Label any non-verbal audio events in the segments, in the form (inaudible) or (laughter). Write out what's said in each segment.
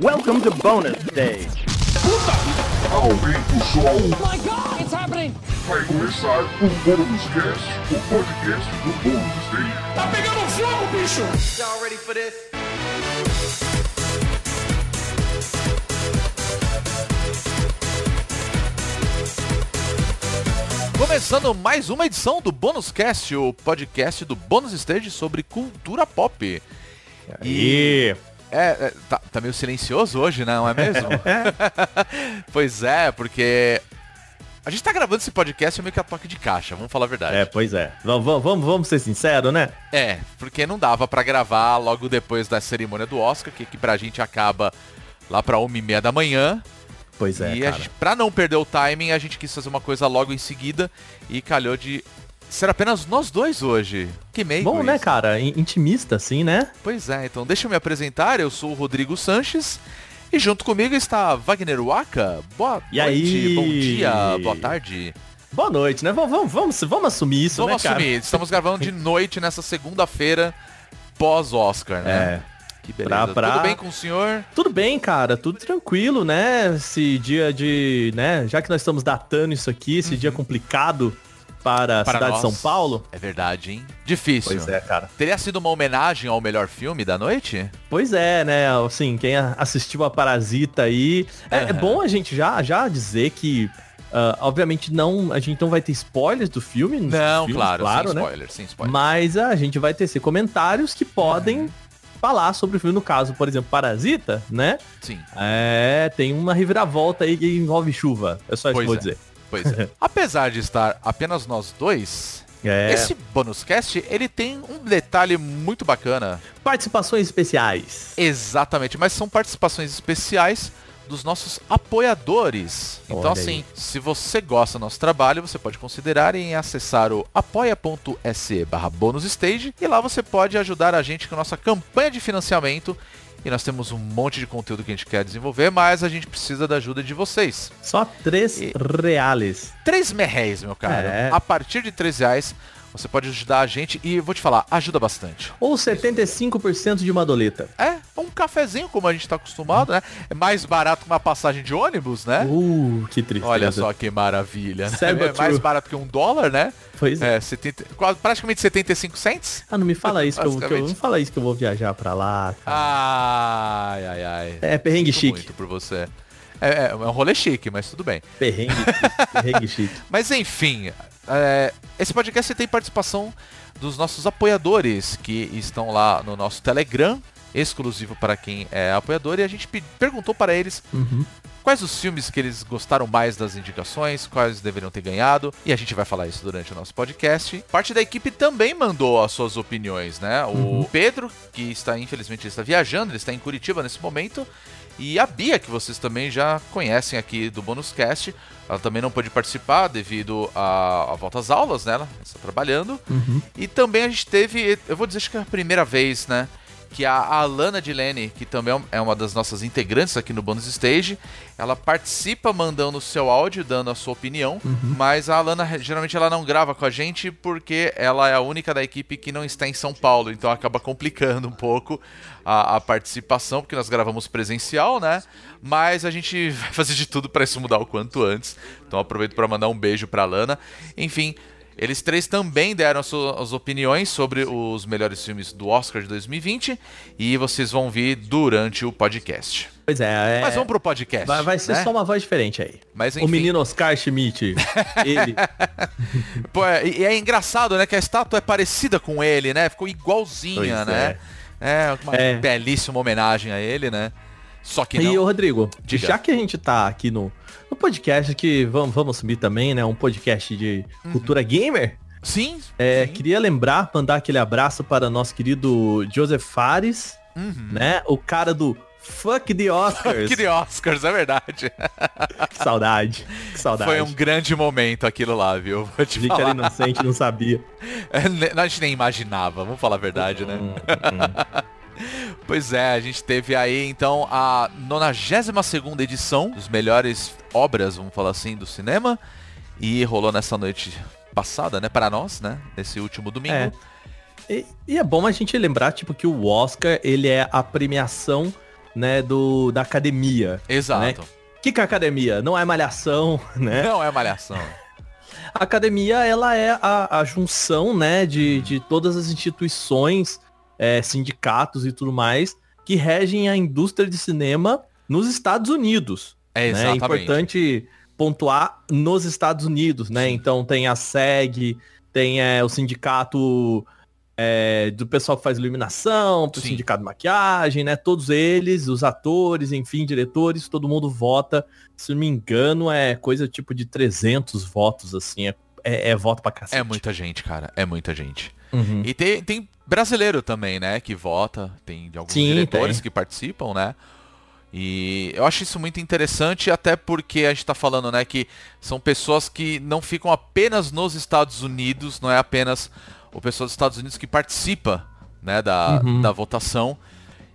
Welcome to bonus stage. Aumenta o som. my god, it's happening! Vai começar o Bônus Cast, o podcast do Bônus Stage. Tá pegando fogo, bicho! Y'all ready for this? Começando mais uma edição do Bônus Cast, o podcast do Bônus Stage sobre cultura pop. E É, é, tá, tá meio silencioso hoje, não é mesmo? (laughs) pois é, porque a gente tá gravando esse podcast meio que a toque de caixa, vamos falar a verdade. é, pois é. Vamos, vamos, vamos, ser sinceros, né? É, porque não dava pra gravar logo depois da cerimônia do Oscar, que, que pra gente acaba lá pra uma e meia da manhã. Pois é, e cara. gente, pra não perder o timing, a gente quis fazer uma coisa logo em seguida e calhou de ser apenas nós dois hoje. Que meio Bom, né, isso. cara? In- Intimista, assim, né? Pois é, então deixa eu me apresentar, eu sou o Rodrigo Sanches e junto comigo está Wagner Waka. Boa E noite, aí? bom dia, boa tarde. Boa noite, né? Vamos, vamos, vamos, vamos assumir isso, Vamos né, cara? assumir, estamos gravando de noite nessa segunda-feira pós-Oscar, né? É. Que beleza. Pra- pra- Tudo bem com o senhor? Tudo bem, cara, tudo tranquilo, né? Esse dia de, né, já que nós estamos datando isso aqui, esse dia complicado para a Uhum. Cidade nós. de São Paulo. É verdade, hein? Difícil. Pois é, cara. Teria sido uma homenagem ao melhor filme da noite? Pois é, né? Assim, quem assistiu a Parasita aí. É, é Aham. bom a gente já, já dizer que. ah, obviamente não, a gente não vai ter spoilers do filme. Não, filmes, claro, claro, sem né? spoiler, sem spoiler. Mas a gente vai ter comentários que podem falar sobre o filme. No caso, por exemplo, Parasita, né? Sim. É, tem uma reviravolta aí que envolve chuva. É só isso Pois que eu vou é. dizer. Pois é. (laughs) Apesar de estar apenas nós dois, É. esse bônus cast, ele tem um detalhe muito bacana. Participações especiais. Exatamente, mas são participações especiais dos nossos apoiadores. Então Olha assim, aí. se você gosta do nosso trabalho, você pode considerar em acessar o apoia.se barra e lá você pode ajudar a gente com a nossa campanha de financiamento. E nós temos um monte de conteúdo que a gente quer desenvolver, mas a gente precisa da ajuda de vocês. Só três E- reais. 3 merréis, meu caro. É. A partir de 3 reais, você pode ajudar a gente e vou te falar, ajuda bastante. Ou 75% de uma doleta. É, um cafezinho, como a gente tá acostumado, né? É mais barato que uma passagem de ônibus, né? Uh, que tristeza. Olha só que maravilha, né? É mais barato que um dólar, né? Pois é. É, 70, quase, praticamente 75 cents. Ah, não me fala isso que eu, que eu não fala isso que eu vou viajar pra lá. cara. Ai, ai, ai. é perrengue Sinto chique. muito por você. É, é, é um rolê chique, mas tudo bem. Perrengue, perrengue (laughs) chique. Mas enfim, é, esse podcast tem participação dos nossos apoiadores que estão lá no nosso Telegram, exclusivo para quem é apoiador, e a gente pe- perguntou para eles Uhum. quais os filmes que eles gostaram mais das indicações, quais deveriam ter ganhado, e a gente vai falar isso durante o nosso podcast. Parte da equipe também mandou as suas opiniões, né? O Pedro, que está, infelizmente, ele está viajando, ele está em Curitiba nesse momento, e a Bia, que vocês também já conhecem aqui do Bonus Cast, ela também não pôde participar devido à, à volta às aulas, né? Ela está trabalhando. Uhum. E também a gente teve, eu vou dizer acho que é a primeira vez, né? Que a Alana Dilene, que também é uma das nossas integrantes aqui no Bonus Stage, ela participa mandando o seu áudio, dando a sua opinião, mas a Alana geralmente ela não grava com a gente porque ela é a única da equipe que não está em São Paulo, então acaba complicando um pouco a, a participação, porque nós gravamos presencial, né? Mas a gente (laughs) vai fazer de tudo para isso mudar o quanto antes. Então aproveito para mandar um beijo para Alana. Enfim, eles três também deram as suas opiniões sobre os melhores filmes do Oscar de 2020 e vocês vão ver durante o podcast. Pois é, é Mas vamos pro podcast. vai, vai ser né? só uma voz diferente aí. Mas O enfim, menino Oscar Schmidt, (laughs) ele... pô, é, e é engraçado, né, que a estátua é parecida com ele, né? Ficou igualzinha, Pois né? É, uma É. belíssima homenagem a ele, né? Só que E não. ô Rodrigo, Diga. já que a gente tá aqui no, no podcast que vamos, vamos subir também, né? Um podcast de cultura gamer. Sim. É, Uhum. sim. queria lembrar, mandar aquele abraço para nosso querido Joseph Fares, Uhum. né? O cara do Fuck the Oscars. Que de Oscars, é verdade. (laughs) Que saudade. Que saudade. Foi um grande momento aquilo lá, viu? Vou te que era falar. inocente, não sabia. (laughs) É, ne- a gente nem imaginava, vamos falar a verdade, né? Hum, (laughs) Pois é, a gente teve aí então a 92 edição dos melhores obras, vamos falar assim, do cinema. E rolou nessa noite passada, né? Para nós, né? Nesse último domingo. É. E, e é bom a gente lembrar, tipo, que o Oscar, ele é a premiação né, do, da academia. Exato. O que, que é academia? Não é malhação, (laughs) né? Não é malhação. A academia, ela é a, a junção, né, de, de todas as instituições, é, sindicatos e tudo mais, que regem a indústria de cinema nos Estados Unidos. É né? É importante pontuar nos Estados Unidos, né? Então tem a SEG, tem é, o sindicato é, do pessoal que faz iluminação, o Sim. sindicato de maquiagem, né? Todos eles, os atores, enfim, diretores, todo mundo vota. Se não me engano, é coisa tipo de 300 votos, assim, é, é, é voto pra cacete. É muita gente, cara. É muita gente. Uhum. E tem, tem brasileiro também, né? Que vota. Tem de alguns Sim, diretores tem. que participam, né? E eu acho isso muito interessante, até porque a gente tá falando, né, que são pessoas que não ficam apenas nos Estados Unidos, não é apenas o pessoal dos Estados Unidos que participa, né, da, Uhum. da votação.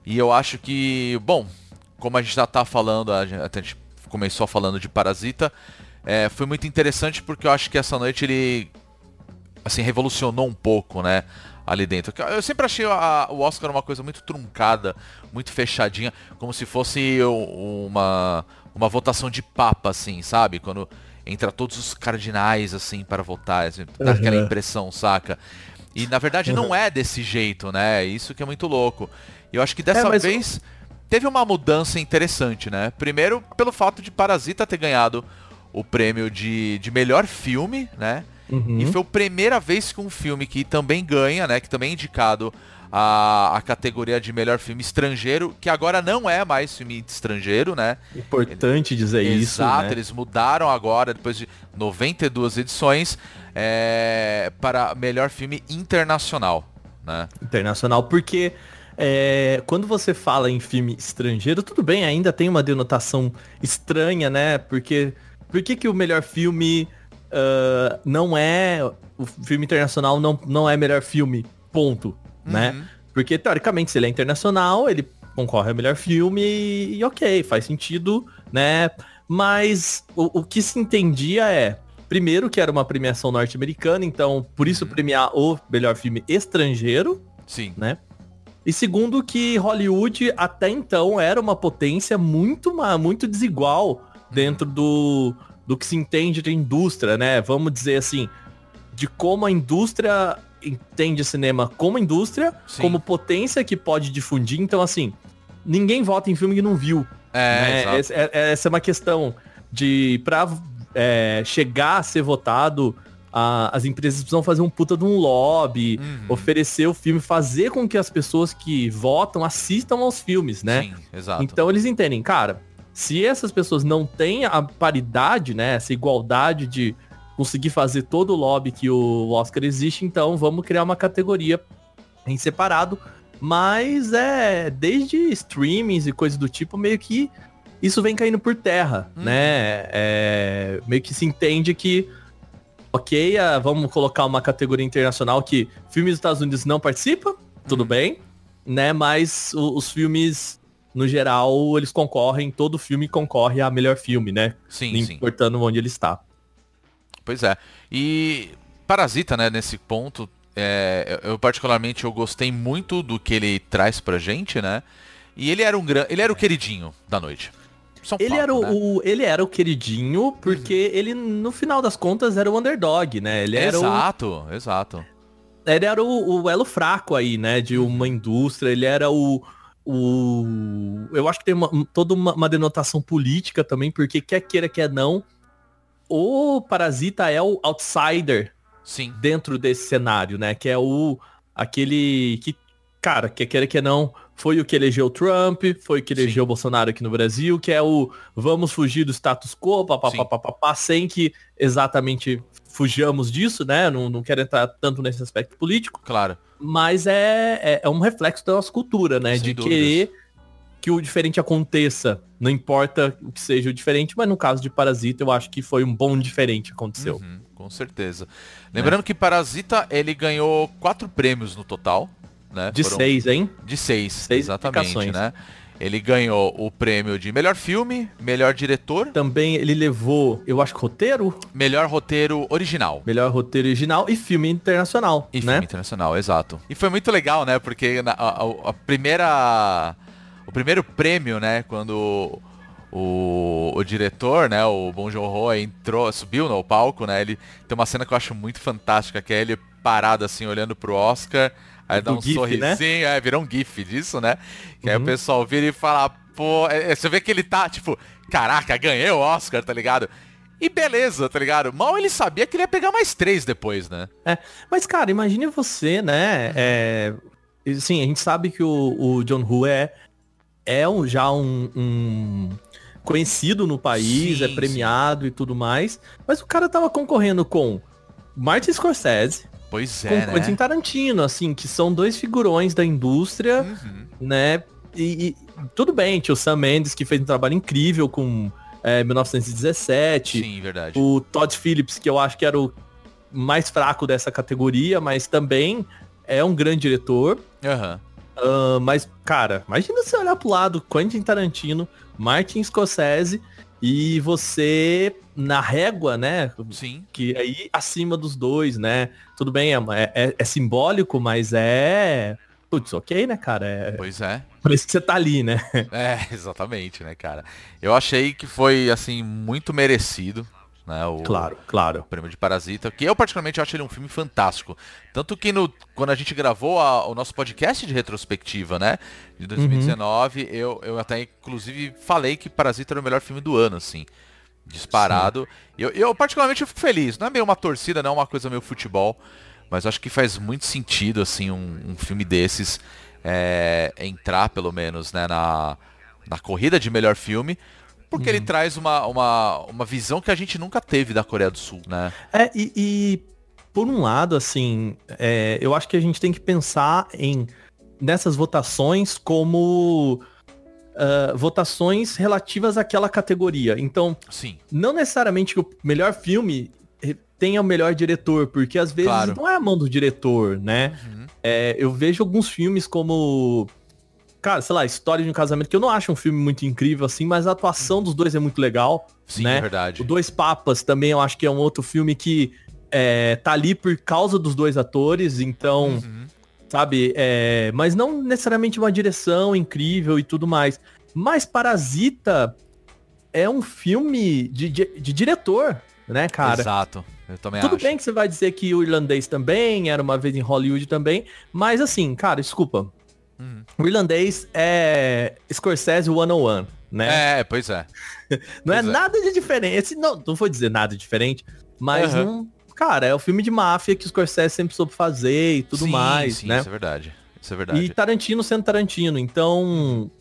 E eu acho que, bom, como a gente já tá falando, a gente, a gente começou falando de Parasita, é, foi muito interessante porque eu acho que essa noite ele assim, revolucionou um pouco, né? Ali dentro. Eu sempre achei a- o Oscar uma coisa muito truncada, muito fechadinha, como se fosse uma, uma votação de papa, assim, sabe? Quando entra todos os cardinais, assim, para votar, assim, dá aquela impressão, saca? E na verdade não é desse jeito, né? Isso que é muito louco. E eu acho que dessa É, vez teve uma mudança interessante, né? Primeiro, pelo fato de Parasita ter ganhado o prêmio de, de melhor filme, né? Uhum. E foi a primeira vez que um filme que também ganha, né? Que também é indicado a, a categoria de melhor filme estrangeiro, que agora não é mais filme estrangeiro, né? Importante dizer isso, Exato, né? eles mudaram agora, depois de 92 edições, é, para melhor filme internacional, né? internacional, porque é, quando você fala em filme estrangeiro, tudo bem, ainda tem uma denotação estranha, né? Porque por que, que o melhor filme ah, não é. O filme internacional não, não é melhor filme, ponto, né? Uhum. Porque, teoricamente, se ele é internacional, ele concorre a melhor filme e, e ok, faz sentido, né? Mas o, o que se entendia é, primeiro que era uma premiação norte-americana, então por isso Uhum. premiar o melhor filme estrangeiro, Sim. né? E segundo que Hollywood até então era uma potência muito, muito desigual dentro do, do que se entende de indústria, né? Vamos dizer assim, de como a indústria entende cinema como indústria, Sim. como potência que pode difundir. Então, assim, ninguém vota em filme que não viu. É, né? Essa, é- essa é uma questão de pra é, chegar a ser votado, a- as empresas precisam fazer um puta de um lobby, Uhum. oferecer o filme, fazer com que as pessoas que votam assistam aos filmes, né? Sim, exato. Então eles entendem, cara, se essas pessoas não têm a paridade, né, essa igualdade de conseguir fazer todo o lobby que o Oscar existe, então vamos criar uma categoria em separado. Mas é, desde streamings e coisas do tipo, meio que isso vem caindo por terra, Uhum. né? É, meio que se entende que, ok, ah, vamos colocar uma categoria internacional que filmes dos Estados Unidos não participam, tudo Uhum. bem, né? Mas o- os filmes, no geral, eles concorrem, todo filme concorre a melhor filme, né? sim, Não sim. importando onde ele está. Pois é. E Parasita, né, nesse ponto, é, eu particularmente eu gostei muito do que ele traz pra gente, né? E ele era um gran... ele era o queridinho da noite. Um Ele fato, era o, né? o- ele era o queridinho, porque ele, no final das contas, era o underdog, né? Ele era o, Exato, exato. ele era o, o elo fraco aí, né? De uma indústria, ele era o. o eu acho que tem uma- toda uma, uma denotação política também, porque quer queira, quer não, o Parasita é o outsider Sim. dentro desse cenário, né? Que é o aquele que, cara, quer queira que não, foi o que elegeu o Trump, foi o que Sim. elegeu o Bolsonaro aqui no Brasil, que é o vamos fugir do status quo, Sim. papapá, sem que exatamente fujamos disso, né? Não, não quero entrar tanto nesse aspecto político, Claro. Mas é, é, é um reflexo da nossa cultura, né? Sem de dúvidas. querer que o diferente aconteça. Não importa o que seja o diferente, mas no caso de Parasita, eu acho que foi um bom diferente que aconteceu. Uhum, com certeza. Lembrando que Parasita, ele ganhou quatro prêmios no total, né? De Foram- seis, hein? De seis, Seis exatamente, né? Ele ganhou o prêmio de melhor filme, melhor diretor, Também ele levou, eu acho roteiro, melhor roteiro original. melhor roteiro original e filme internacional, E né? filme internacional, exato. E foi muito legal, né? Porque a, a- a primeira. o primeiro prêmio, né? Quando o, o diretor, né, o Bong Joon-ho entrou, subiu no palco, né? Ele tem uma cena que eu acho muito fantástica, que é ele parado assim olhando pro Oscar, aí dá um gif, né? sorrisinho, é, virou um gif disso, né? Que aí Uhum. o pessoal vira e fala, pô, é, é, você vê que ele tá tipo, caraca, ganhei o Oscar, tá ligado? E beleza, tá ligado? Mal ele sabia que ele ia pegar mais três depois, né? É, mas, cara, imagine você, né? É, assim, a gente sabe que o, o John Woo é, é um- já um, um conhecido no país, Sim, é premiado e tudo mais. Mas o cara tava concorrendo com Martin Scorsese, Pois com é, né? Quentin Tarantino, assim, que são dois figurões da indústria, Uhum. né? E, e tudo bem, tinha o Sam Mendes, que fez um trabalho incrível com é, 1917. Sim, verdade. O Todd Phillips, que eu acho que era o mais fraco dessa categoria, mas também é um grande diretor. Aham. Ah, mas, cara, imagina você olhar pro lado Quentin Tarantino, Martin Scorsese e você na régua, né? Sim. Que aí acima dos dois, né? Tudo bem, é, é- é simbólico, mas é. Putz, ok, né, cara? É Pois é. por isso que você tá ali, né? É, (laughs) exatamente, né, cara? Eu achei que foi, assim, muito merecido, né? O, Claro, claro. o prêmio de Parasita, que eu particularmente acho ele um filme fantástico. Tanto que no, quando a gente gravou a- o nosso podcast de retrospectiva, né? De 2019, eu, eu até inclusive falei que Parasita era o melhor filme do ano, assim. Disparado. Eu, eu particularmente eu fico feliz. Não é meio uma torcida, não é uma coisa meio futebol. Mas acho que faz muito sentido, assim, um, um filme desses é, entrar, pelo menos, né, na, na corrida de melhor filme. Porque ele traz uma, uma, uma visão que a gente nunca teve da Coreia do Sul, né? É, e, e, por um lado, assim, é, eu acho que a gente tem que pensar em nessas votações como ah, votações relativas àquela categoria. Então, Sim. não necessariamente que o melhor filme tenha o melhor diretor, porque às vezes Claro. não é a mão do diretor, né? Uhum. É, eu vejo alguns filmes como. Cara, sei lá, História de um Casamento, que eu não acho um filme muito incrível assim, mas a atuação dos dois é muito legal. Sim, né? é verdade. O Dois Papas também eu acho que é um outro filme que é, tá ali por causa dos dois atores, então, Uhum. sabe, é, mas não necessariamente uma direção incrível e tudo mais. Mas Parasita é um filme de, de, de diretor, né, cara? Exato. Eu também Tudo acho. bem que você vai dizer que o irlandês também, era uma vez em Hollywood também, mas assim, cara, desculpa. Uhum. O irlandês é Scorsese 101, né? É, pois é. (laughs) não é pois é. nada de diferente. Não, não vou dizer nada diferente, mas Aham. não, cara, é o filme de máfia que o Scorsese sempre soube fazer e tudo Sim, mais, sim, né? Isso é verdade. Isso é verdade. E Tarantino sendo Tarantino, então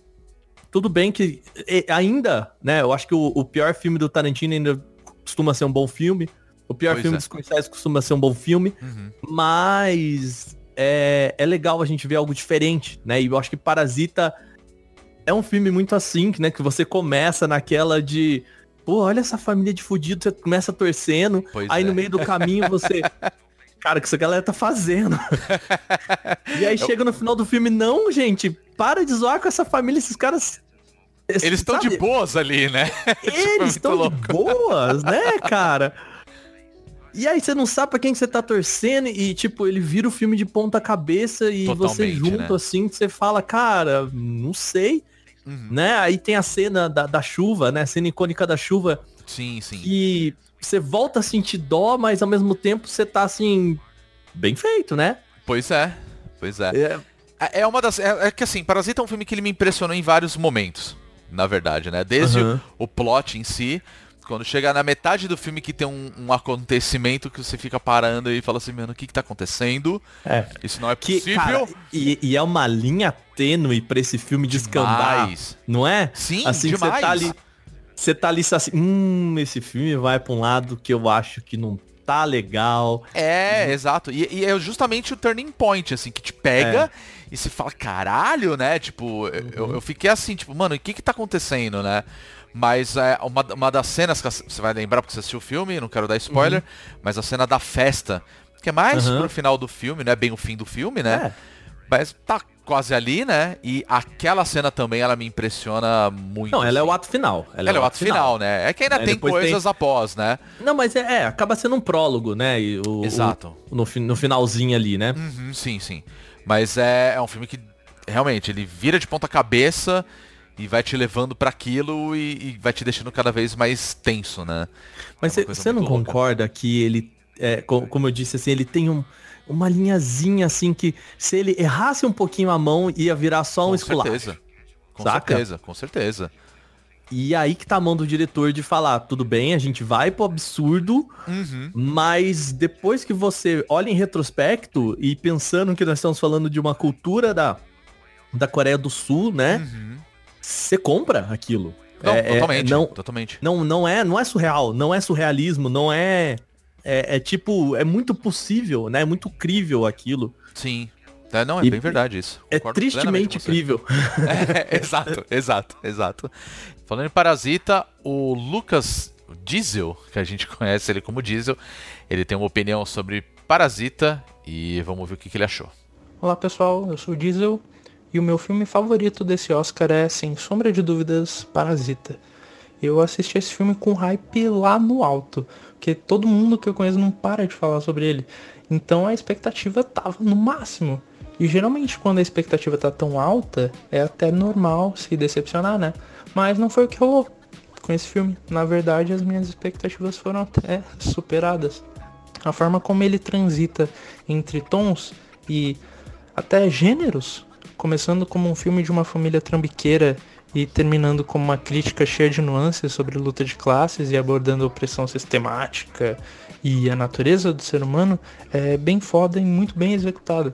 tudo bem que ainda, né? Eu acho que o, o pior filme do Tarantino ainda costuma ser um bom filme. O pior Pois filme é. do Scorsese costuma ser um bom filme, Uhum. mas é, é legal a gente ver algo diferente, né? E eu acho que Parasita é um filme muito assim, né? Que você começa naquela de pô, olha essa família de fudido, você começa torcendo, Pois aí é. no meio do caminho você (laughs) Cara, o que essa galera tá fazendo? e aí chega no final do filme, não, gente, para de zoar com essa família, esses caras. Eles estão de boas ali, né? (laughs) Tipo, é Eles estão de boas, né, cara? E aí você não sabe pra quem que você tá torcendo e, tipo, ele vira o filme de ponta cabeça e você Totalmente, junto, né? assim, você fala, cara, não sei, Uhum. né? Aí tem a cena da, da chuva, né? A cena icônica da chuva, Sim, sim. que você volta a sentir dó, mas ao mesmo tempo você tá, assim, bem feito, né? Pois é. Pois é. É, É é uma das. É, é que assim, Parasita é um filme que ele me impressionou em vários momentos. Na verdade, né? Desde Aham. o, o plot em si. Quando chega na metade do filme que tem um, um acontecimento que você fica parando e fala assim, mano, o que que tá acontecendo? é. Isso não é Que, possível. cara, e, e é uma linha tênue pra esse filme descambar, Demais. não é? Sim, assim que você demais. tá ali, você tá ali assim, hum, esse filme vai pra um lado que eu acho que não tá legal. É, exato. E, e é justamente o turning point, assim, que te pega É. e se fala, caralho, né? Tipo, eu, eu fiquei assim, tipo, mano, o que que tá acontecendo, né? Mas é, uma, uma das cenas que você vai lembrar porque você assistiu o filme, não quero dar spoiler, mas a cena da festa, que é mais Uhum. pro final do filme, não é bem o fim do filme, né? É. Mas tá quase ali, né? E aquela cena também, ela me impressiona muito. Não, ela é o assim. ato final. Ela é o ato final, né? É que ainda É, tem coisas após, né? Não, mas é, é, acaba sendo um prólogo, né? E o, Exato. o- no, no finalzinho ali, né? Uhum, sim, sim. Mas é, é um filme que realmente, ele vira de ponta cabeça e vai te levando para aquilo e, e, vai te deixando cada vez mais tenso, né? Mas você é não louca. concorda que ele, é, como eu disse assim, ele tem um, uma linhazinha assim que se ele errasse um pouquinho a mão ia virar só um com esculacho. Certeza. Com Saca? certeza, com certeza. E aí que tá a mão do diretor de falar, tudo bem, a gente vai pro absurdo, uhum. mas depois que você olha em retrospecto e pensando que nós estamos falando de uma cultura da, da Coreia do Sul, né? Uhum. Você compra aquilo. Não, é, é totalmente, é, não, totalmente. Não, não, é, não é surreal, não é surrealismo, não é, é, é tipo, é muito possível, né? É muito crível aquilo. Sim. É, não, é e, bem verdade isso. É Concordo é tristemente crível. (laughs) É, exato, exato, exato. Falando em Parasita, o Lucas Diesel, que a gente conhece ele como Diesel, ele tem uma opinião sobre Parasita e vamos ver o que, que ele achou. Olá pessoal, eu sou o Diesel e o meu filme favorito desse Oscar é, sem sombra de dúvidas, Parasita. Eu assisti esse filme com hype lá no alto, porque todo mundo que eu conheço não para de falar sobre ele. Então a expectativa tava no máximo. E geralmente quando a expectativa tá tão alta, é até normal se decepcionar, né? Mas não foi o que rolou com esse filme. Na verdade, as minhas expectativas foram até superadas. A forma como ele transita entre tons e até gêneros, começando como um filme de uma família trambiqueira e terminando como uma crítica cheia de nuances sobre luta de classes e abordando a opressão sistemática e a natureza do ser humano, é bem foda e muito bem executado.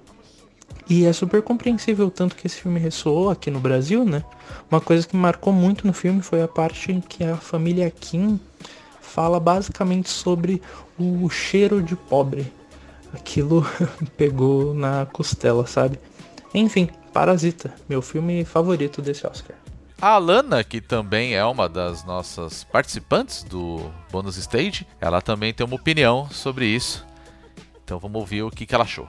E é super compreensível tanto que esse filme ressoou aqui no Brasil, né? Uma coisa que marcou muito no filme foi a parte em que a família Kim fala basicamente sobre o cheiro de pobre. Aquilo (laughs) pegou na costela, sabe? Enfim, Parasita, meu filme favorito desse Oscar. A Alana, que também é uma das nossas participantes do Bonus Stage, ela também tem uma opinião sobre isso. Então vamos ouvir o que, que ela achou.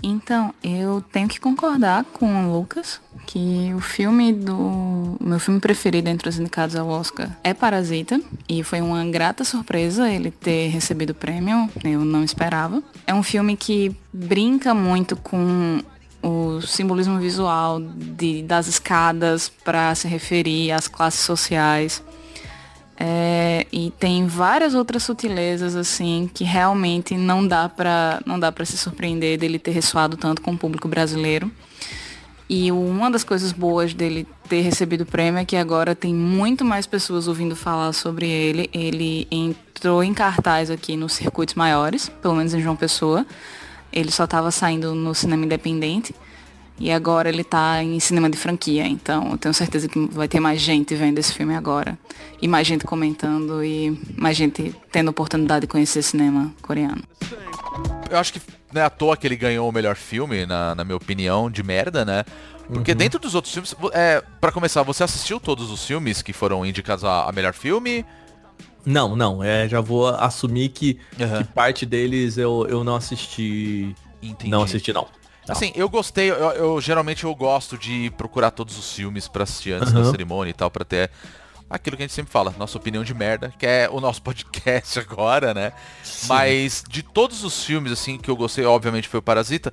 Então, eu tenho que concordar com o Lucas que o filme do. meu filme preferido entre os indicados ao Oscar é Parasita. E foi uma grata surpresa ele ter recebido o prêmio. Eu não esperava. É um filme que brinca muito com o simbolismo visual de, das escadas para se referir às classes sociais. É, e tem várias outras sutilezas assim que realmente não dá para não dá para se surpreender dele ter ressoado tanto com o público brasileiro. E uma das coisas boas dele ter recebido o prêmio é que agora tem muito mais pessoas ouvindo falar sobre ele. Ele entrou em cartaz aqui nos circuitos maiores, pelo menos em João Pessoa. Ele só estava saindo no cinema independente. E agora ele tá em cinema de franquia, então eu tenho certeza que vai ter mais gente vendo esse filme agora. E mais gente comentando e mais gente tendo oportunidade de conhecer cinema coreano. Eu acho que não é à toa que ele ganhou o melhor filme, na, na minha opinião, de merda, né? Porque uhum. dentro dos outros filmes, é, para começar, você assistiu todos os filmes que foram indicados a, a melhor filme? Não, não. É, já vou assumir que, uhum. que parte deles eu, eu não assisti. Entendi. Não assisti, não. Assim, eu gostei, eu, eu, geralmente eu gosto de procurar todos os filmes para assistir antes uhum. da cerimônia e tal, para ter aquilo que a gente sempre fala, nossa opinião de merda, que é o nosso (laughs) podcast agora, né? Sim. Mas de todos os filmes, assim, que eu gostei, obviamente foi o Parasita.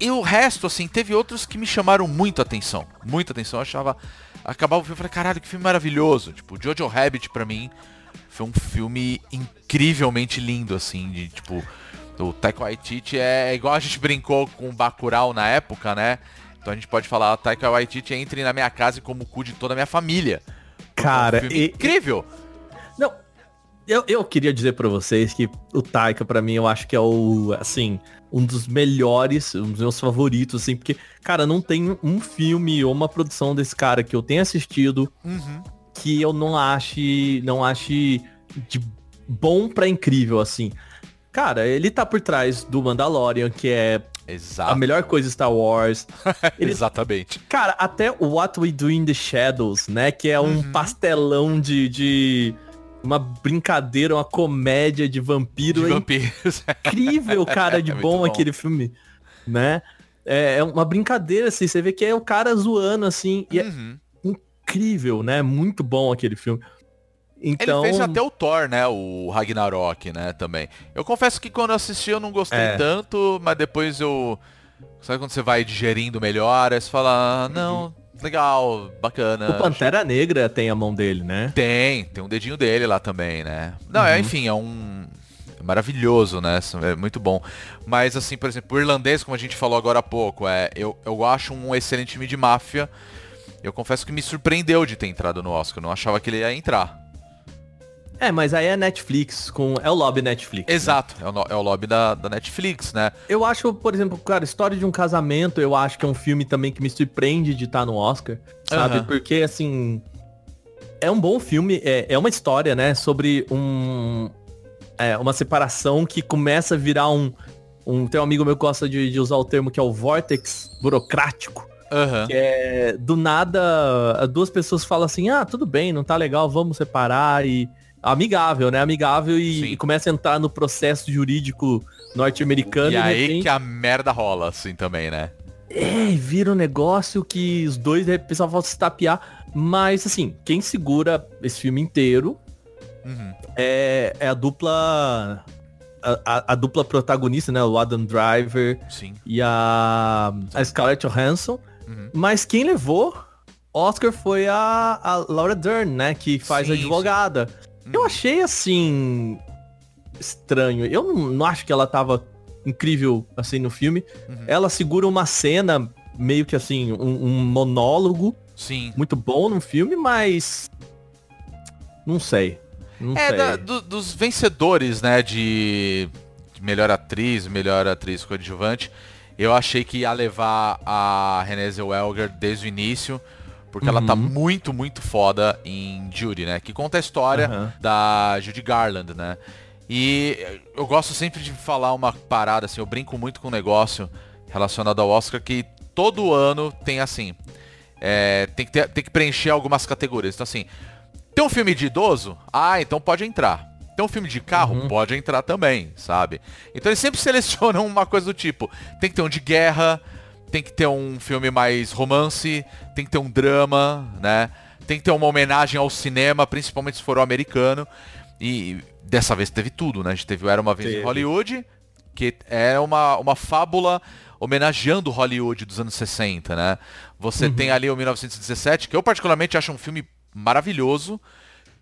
E o resto, assim, teve outros que me chamaram muito atenção. Muita atenção. Eu achava. Acabava o filme e falei, caralho, que filme maravilhoso. Tipo, Jojo Rabbit, pra mim, foi um filme incrivelmente lindo, assim, de tipo o Taika Waititi é igual a gente brincou com o Bacurau na época, né? Então a gente pode falar, Taika Waititi entre na minha casa e como cu de toda a minha família. Cara, é um e, incrível. Não, eu, eu queria dizer para vocês que o Taika para mim eu acho que é o assim, um dos melhores, um dos meus favoritos assim, porque cara, não tem um filme ou uma produção desse cara que eu tenha assistido uhum. Que eu não ache, não ache de bom para incrível assim. Cara, ele tá por trás do Mandalorian, que é Exato. a melhor coisa Star Wars. (laughs) Ele... Exatamente. Cara, até o What We Do in the Shadows, né? Que é um uhum. pastelão de, de uma brincadeira, uma comédia de vampiro. De vampiros. Incrível, (laughs) cara, de é bom, bom, aquele filme, né? É, é, uma brincadeira, assim, você vê que é o cara zoando, assim, e é uhum. É incrível, né? Muito bom aquele filme. Então... Ele fez até o Thor, né? O Ragnarok, né? Também. Eu confesso que quando eu assisti eu não gostei é. tanto, mas depois eu Sabe quando você vai digerindo melhor, aí você fala, ah, não, legal, bacana. O Pantera Negra tem a mão dele, né? Tem, tem um dedinho dele lá também, né? Não, é, enfim, é um. é maravilhoso, né? É muito bom. Mas, assim, por exemplo, o irlandês, como a gente falou agora há pouco, é, eu, eu acho um excelente filme de máfia. Eu confesso que me surpreendeu de ter entrado no Oscar. Não achava que ele ia entrar. É, mas aí é Netflix, com é o lobby Netflix. né? Exato, é o, é o lobby da, da Netflix, né? Eu acho, por exemplo, cara, História de um Casamento, eu acho que é um filme também que me surpreende de estar no Oscar, sabe? Aham. Porque, assim, é um bom filme, é, é uma história, né, sobre um... É, uma separação que começa a virar um... um tem um amigo meu que gosta de, de usar o termo que é o vórtex burocrático. Aham. Que é, do nada, duas pessoas falam assim, ah, tudo bem, não tá legal, vamos separar e... Amigável, né? Amigável e, e começa a entrar no processo jurídico norte-americano E de aí repente- que a merda rola, assim, também, né? é, e vira um negócio que os dois, o pessoal vai se tapear. Mas, assim, quem segura esse filme inteiro Uhum. é, é a dupla... A, a- a dupla protagonista, né? O Adam Driver Sim. e a, a Scarlett Johansson. Uhum. Mas quem levou Oscar foi a, a Laura Dern, né? Que faz a Sim, advogada. Eu Uhum. achei, assim... Estranho. Eu não, não acho que ela tava incrível, assim, no filme. Uhum. Ela segura uma cena, meio que assim, um, um monólogo Sim. muito bom no filme, mas... Não sei. Não É, sei. da- do- dos vencedores, né, de, de melhor atriz, melhor atriz coadjuvante, eu achei que ia levar a Renée Zellweger desde o início, porque ela tá Uhum. muito, muito foda em Judy, né, que conta a história Aham. da Judy Garland, né. E eu gosto sempre de falar uma parada, assim, eu brinco muito com um negócio relacionado ao Oscar, que todo ano tem assim, é, tem, que ter- tem que preencher algumas categorias. Então assim, tem um filme de idoso? Ah, então pode entrar. Tem um filme de carro? Pode entrar também, sabe? Então eles sempre (laughs) selecionam uma coisa do tipo, tem que ter um de guerra, tem que ter um filme mais romance, tem que ter um drama, né? Tem que ter uma homenagem ao cinema, principalmente se for o americano. E dessa vez teve tudo, né? A gente teve o Era Uma Vez em Teve. Hollywood, que é uma, uma fábula homenageando Hollywood dos anos 60, né? Você tem ali o 1917, que eu particularmente acho um filme maravilhoso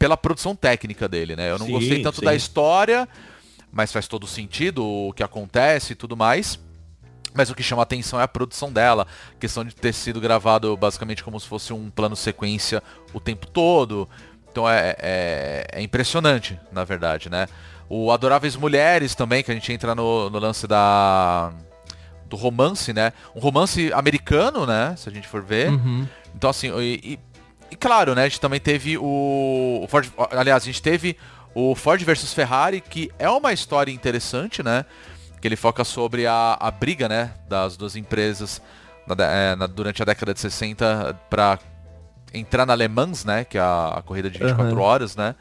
pela produção técnica dele, né? Eu não Sim, gostei tanto sim. da história, mas faz todo sentido o que acontece e tudo mais. Mas o que chama atenção é a produção dela, a questão de ter sido gravado basicamente como se fosse um plano sequência o tempo todo. Então é, é, é impressionante, na verdade, né? O Adoráveis Mulheres também, que a gente entra no, no lance da do romance, né? Um romance americano, né? Se a gente for ver. Uhum. Então, assim, e, e- e claro, né? A gente também teve o, Ford, aliás, a gente teve o Ford versus Ferrari, que é uma história interessante, né? Que ele foca sobre a, a briga, né? Das duas empresas na é, na- durante a década de 60 para entrar na Le Mans, né? Que é a, a corrida de 24 Aham. horas, né?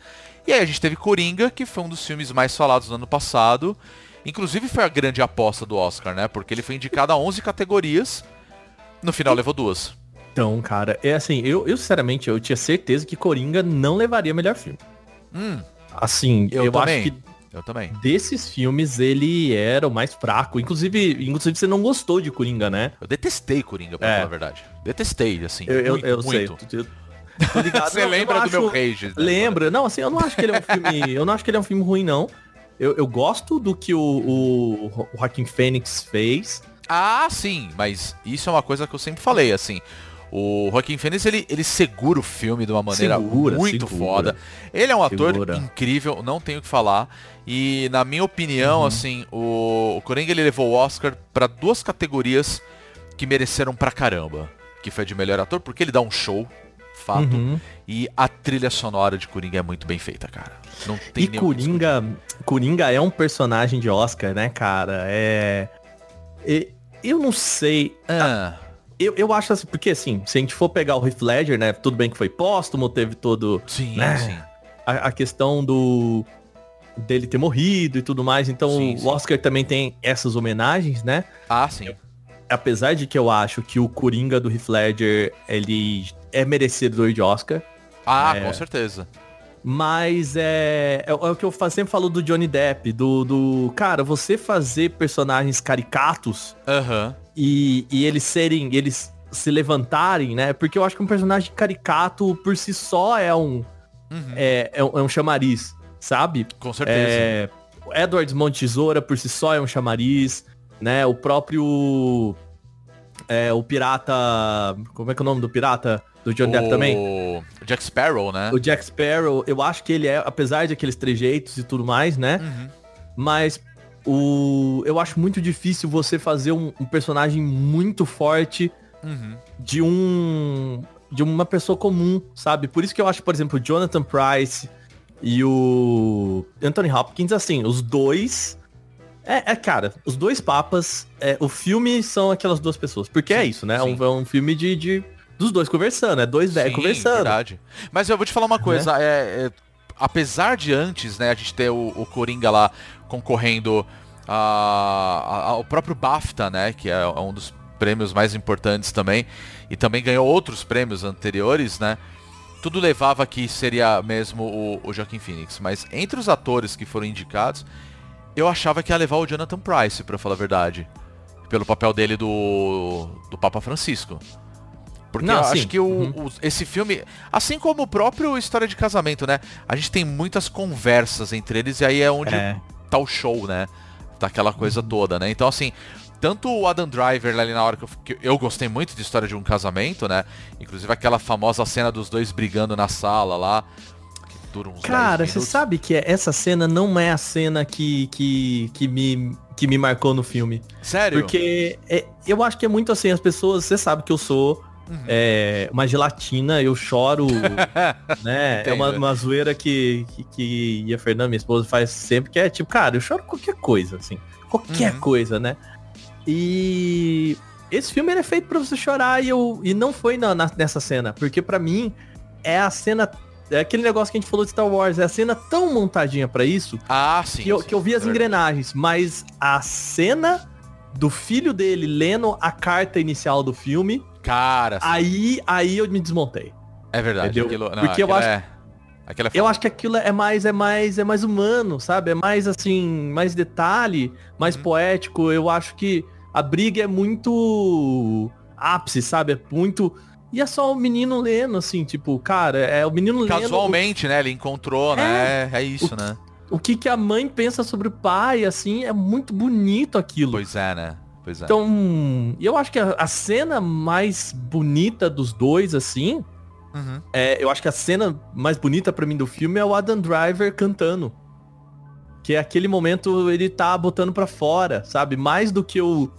E aí a gente teve Coringa, que foi um dos filmes mais falados do ano passado. Inclusive foi a grande aposta do Oscar, né? Porque ele foi indicado a 11 categorias. No final levou duas. Então, cara, é assim, eu, eu sinceramente, eu tinha certeza que Coringa não levaria melhor filme. Hum, Assim, eu, eu, acho que Eu também. desses filmes ele era o mais fraco. Inclusive, inclusive você não gostou de Coringa, né? Eu detestei Coringa, pra É. falar a verdade. Detestei, assim. Eu, eu, muito, eu sei. muito. Eu- (laughs) ligado. Você Não, lembra do meu acho- rage? né? Lembra? Não, assim, eu não acho que ele é um filme. (laughs) eu não acho que ele é um filme ruim, não. Eu, eu gosto do que o, o, o Joaquim Fênix fez. Ah, sim, mas isso é uma coisa que eu sempre falei, assim. O Joaquim Phoenix, ele, ele segura o filme de uma maneira Segura, muito segura. foda. Ele é um ator Segura. incrível, não tenho o que falar. E na minha Uhum. opinião, assim, o, o Coringa ele levou o Oscar pra duas categorias que mereceram pra caramba. Que foi de melhor ator, porque ele dá um show, fato. Uhum. E a trilha sonora de Coringa é muito bem feita, cara. Não tem E discutir. Coringa, Coringa é um personagem de Oscar, né, cara? É. e- Eu não sei. Ah, Eu, eu acho assim, porque assim, se a gente for pegar o Heath Ledger, né? Tudo bem que foi póstumo, teve todo sim, né? sim. a, a questão do dele ter morrido e tudo mais. Então Sim, o sim. Oscar também tem essas homenagens, né? Ah, sim. Apesar de que eu acho que o Coringa do Heath Ledger, ele é merecedor de Oscar. Ah, É. com certeza. Mas é, é, o que eu sempre falo do Johnny Depp, do, do... Cara, você fazer personagens caricatos Aham. E, e eles serem, eles se levantarem, né? Porque eu acho que um personagem caricato por si só é um, Uhum. é, é um, é um chamariz, sabe? Com certeza. É, o Edward Mão de Tesoura por si só é um chamariz, né? O próprio é, o pirata, como é que é o nome do pirata do Johnny Depp também? O Jack Sparrow, né? O Jack Sparrow, eu acho que ele é, apesar de aqueles trejeitos e tudo mais, né? Uhum. Mas o eu acho muito difícil você fazer um, um personagem muito forte Uhum. de um de uma pessoa comum, sabe? Por isso que eu acho, por exemplo, o Jonathan Price e o Anthony Hopkins, assim, os dois é, é, cara, os dois papas, é, o filme são aquelas duas pessoas, porque é isso, né? É um, sim. é um filme de, de dos dois conversando, é dois velhos Sim, conversando. verdade. Mas eu vou te falar uma coisa, é, é, apesar de antes, né, a gente ter o, o Coringa lá concorrendo a, ao próprio BAFTA, né, que é um dos prêmios mais importantes também, e também ganhou outros prêmios anteriores, né, tudo levava que seria mesmo o, o Joaquin Phoenix, mas entre os atores que foram indicados, eu achava que ia levar o Jonathan Price, pra falar a verdade, pelo papel dele do, do Papa Francisco. Porque Não, eu sim. acho que o, Uhum. o- esse filme, assim como o próprio História de Casamento, né? A gente tem muitas conversas entre eles e aí é onde É. tá o show, né? Tá aquela coisa toda, né? Então, assim, tanto o Adam Driver ali na hora que eu, que eu gostei muito de História de um Casamento, né? Inclusive aquela famosa cena dos dois brigando na sala lá. Que dura uns 10 Cara, você sabe que essa cena não é a cena que, que, que, me, que me marcou no filme. Sério? Porque é- eu acho que é muito assim, as pessoas, você sabe que eu sou Uhum. é, uma gelatina, eu choro, (laughs) né? É uma, Entendo. uma zoeira que, que, que a Fernanda, minha esposa, faz sempre, que é tipo, cara, eu choro qualquer coisa, assim. Qualquer Uhum. coisa, né? E esse filme é feito pra você chorar e, eu, e não foi na, na- nessa cena, porque pra mim é a cena. É aquele negócio que a gente falou de Star Wars, é a cena tão montadinha pra isso Ah, sim. que eu, sim, que eu vi as engrenagens, mas a cena do filho dele lendo a carta inicial do filme, Cara, aí, aí eu me desmontei. é verdade. entendeu? Aquilo, não, Porque eu acho- é... É Eu acho que aquilo é mais, é mais, é mais humano, sabe? É mais assim, mais detalhe, mais Uhum. poético. Eu acho que a briga é muito ápice, sabe? É muito. E é só o menino lendo, assim, tipo, cara, é o menino lendo. Casualmente, né? Ele encontrou, né? É isso, né? O, o que, que a mãe pensa sobre o pai, assim, é muito bonito aquilo. Pois é, né? Pois é. Então, eu acho que a, a cena mais bonita dos dois, assim, Uhum. é, eu acho que a cena mais bonita pra mim do filme é o Adam Driver cantando. Que é aquele momento ele tá botando pra fora, sabe? Mais do que o,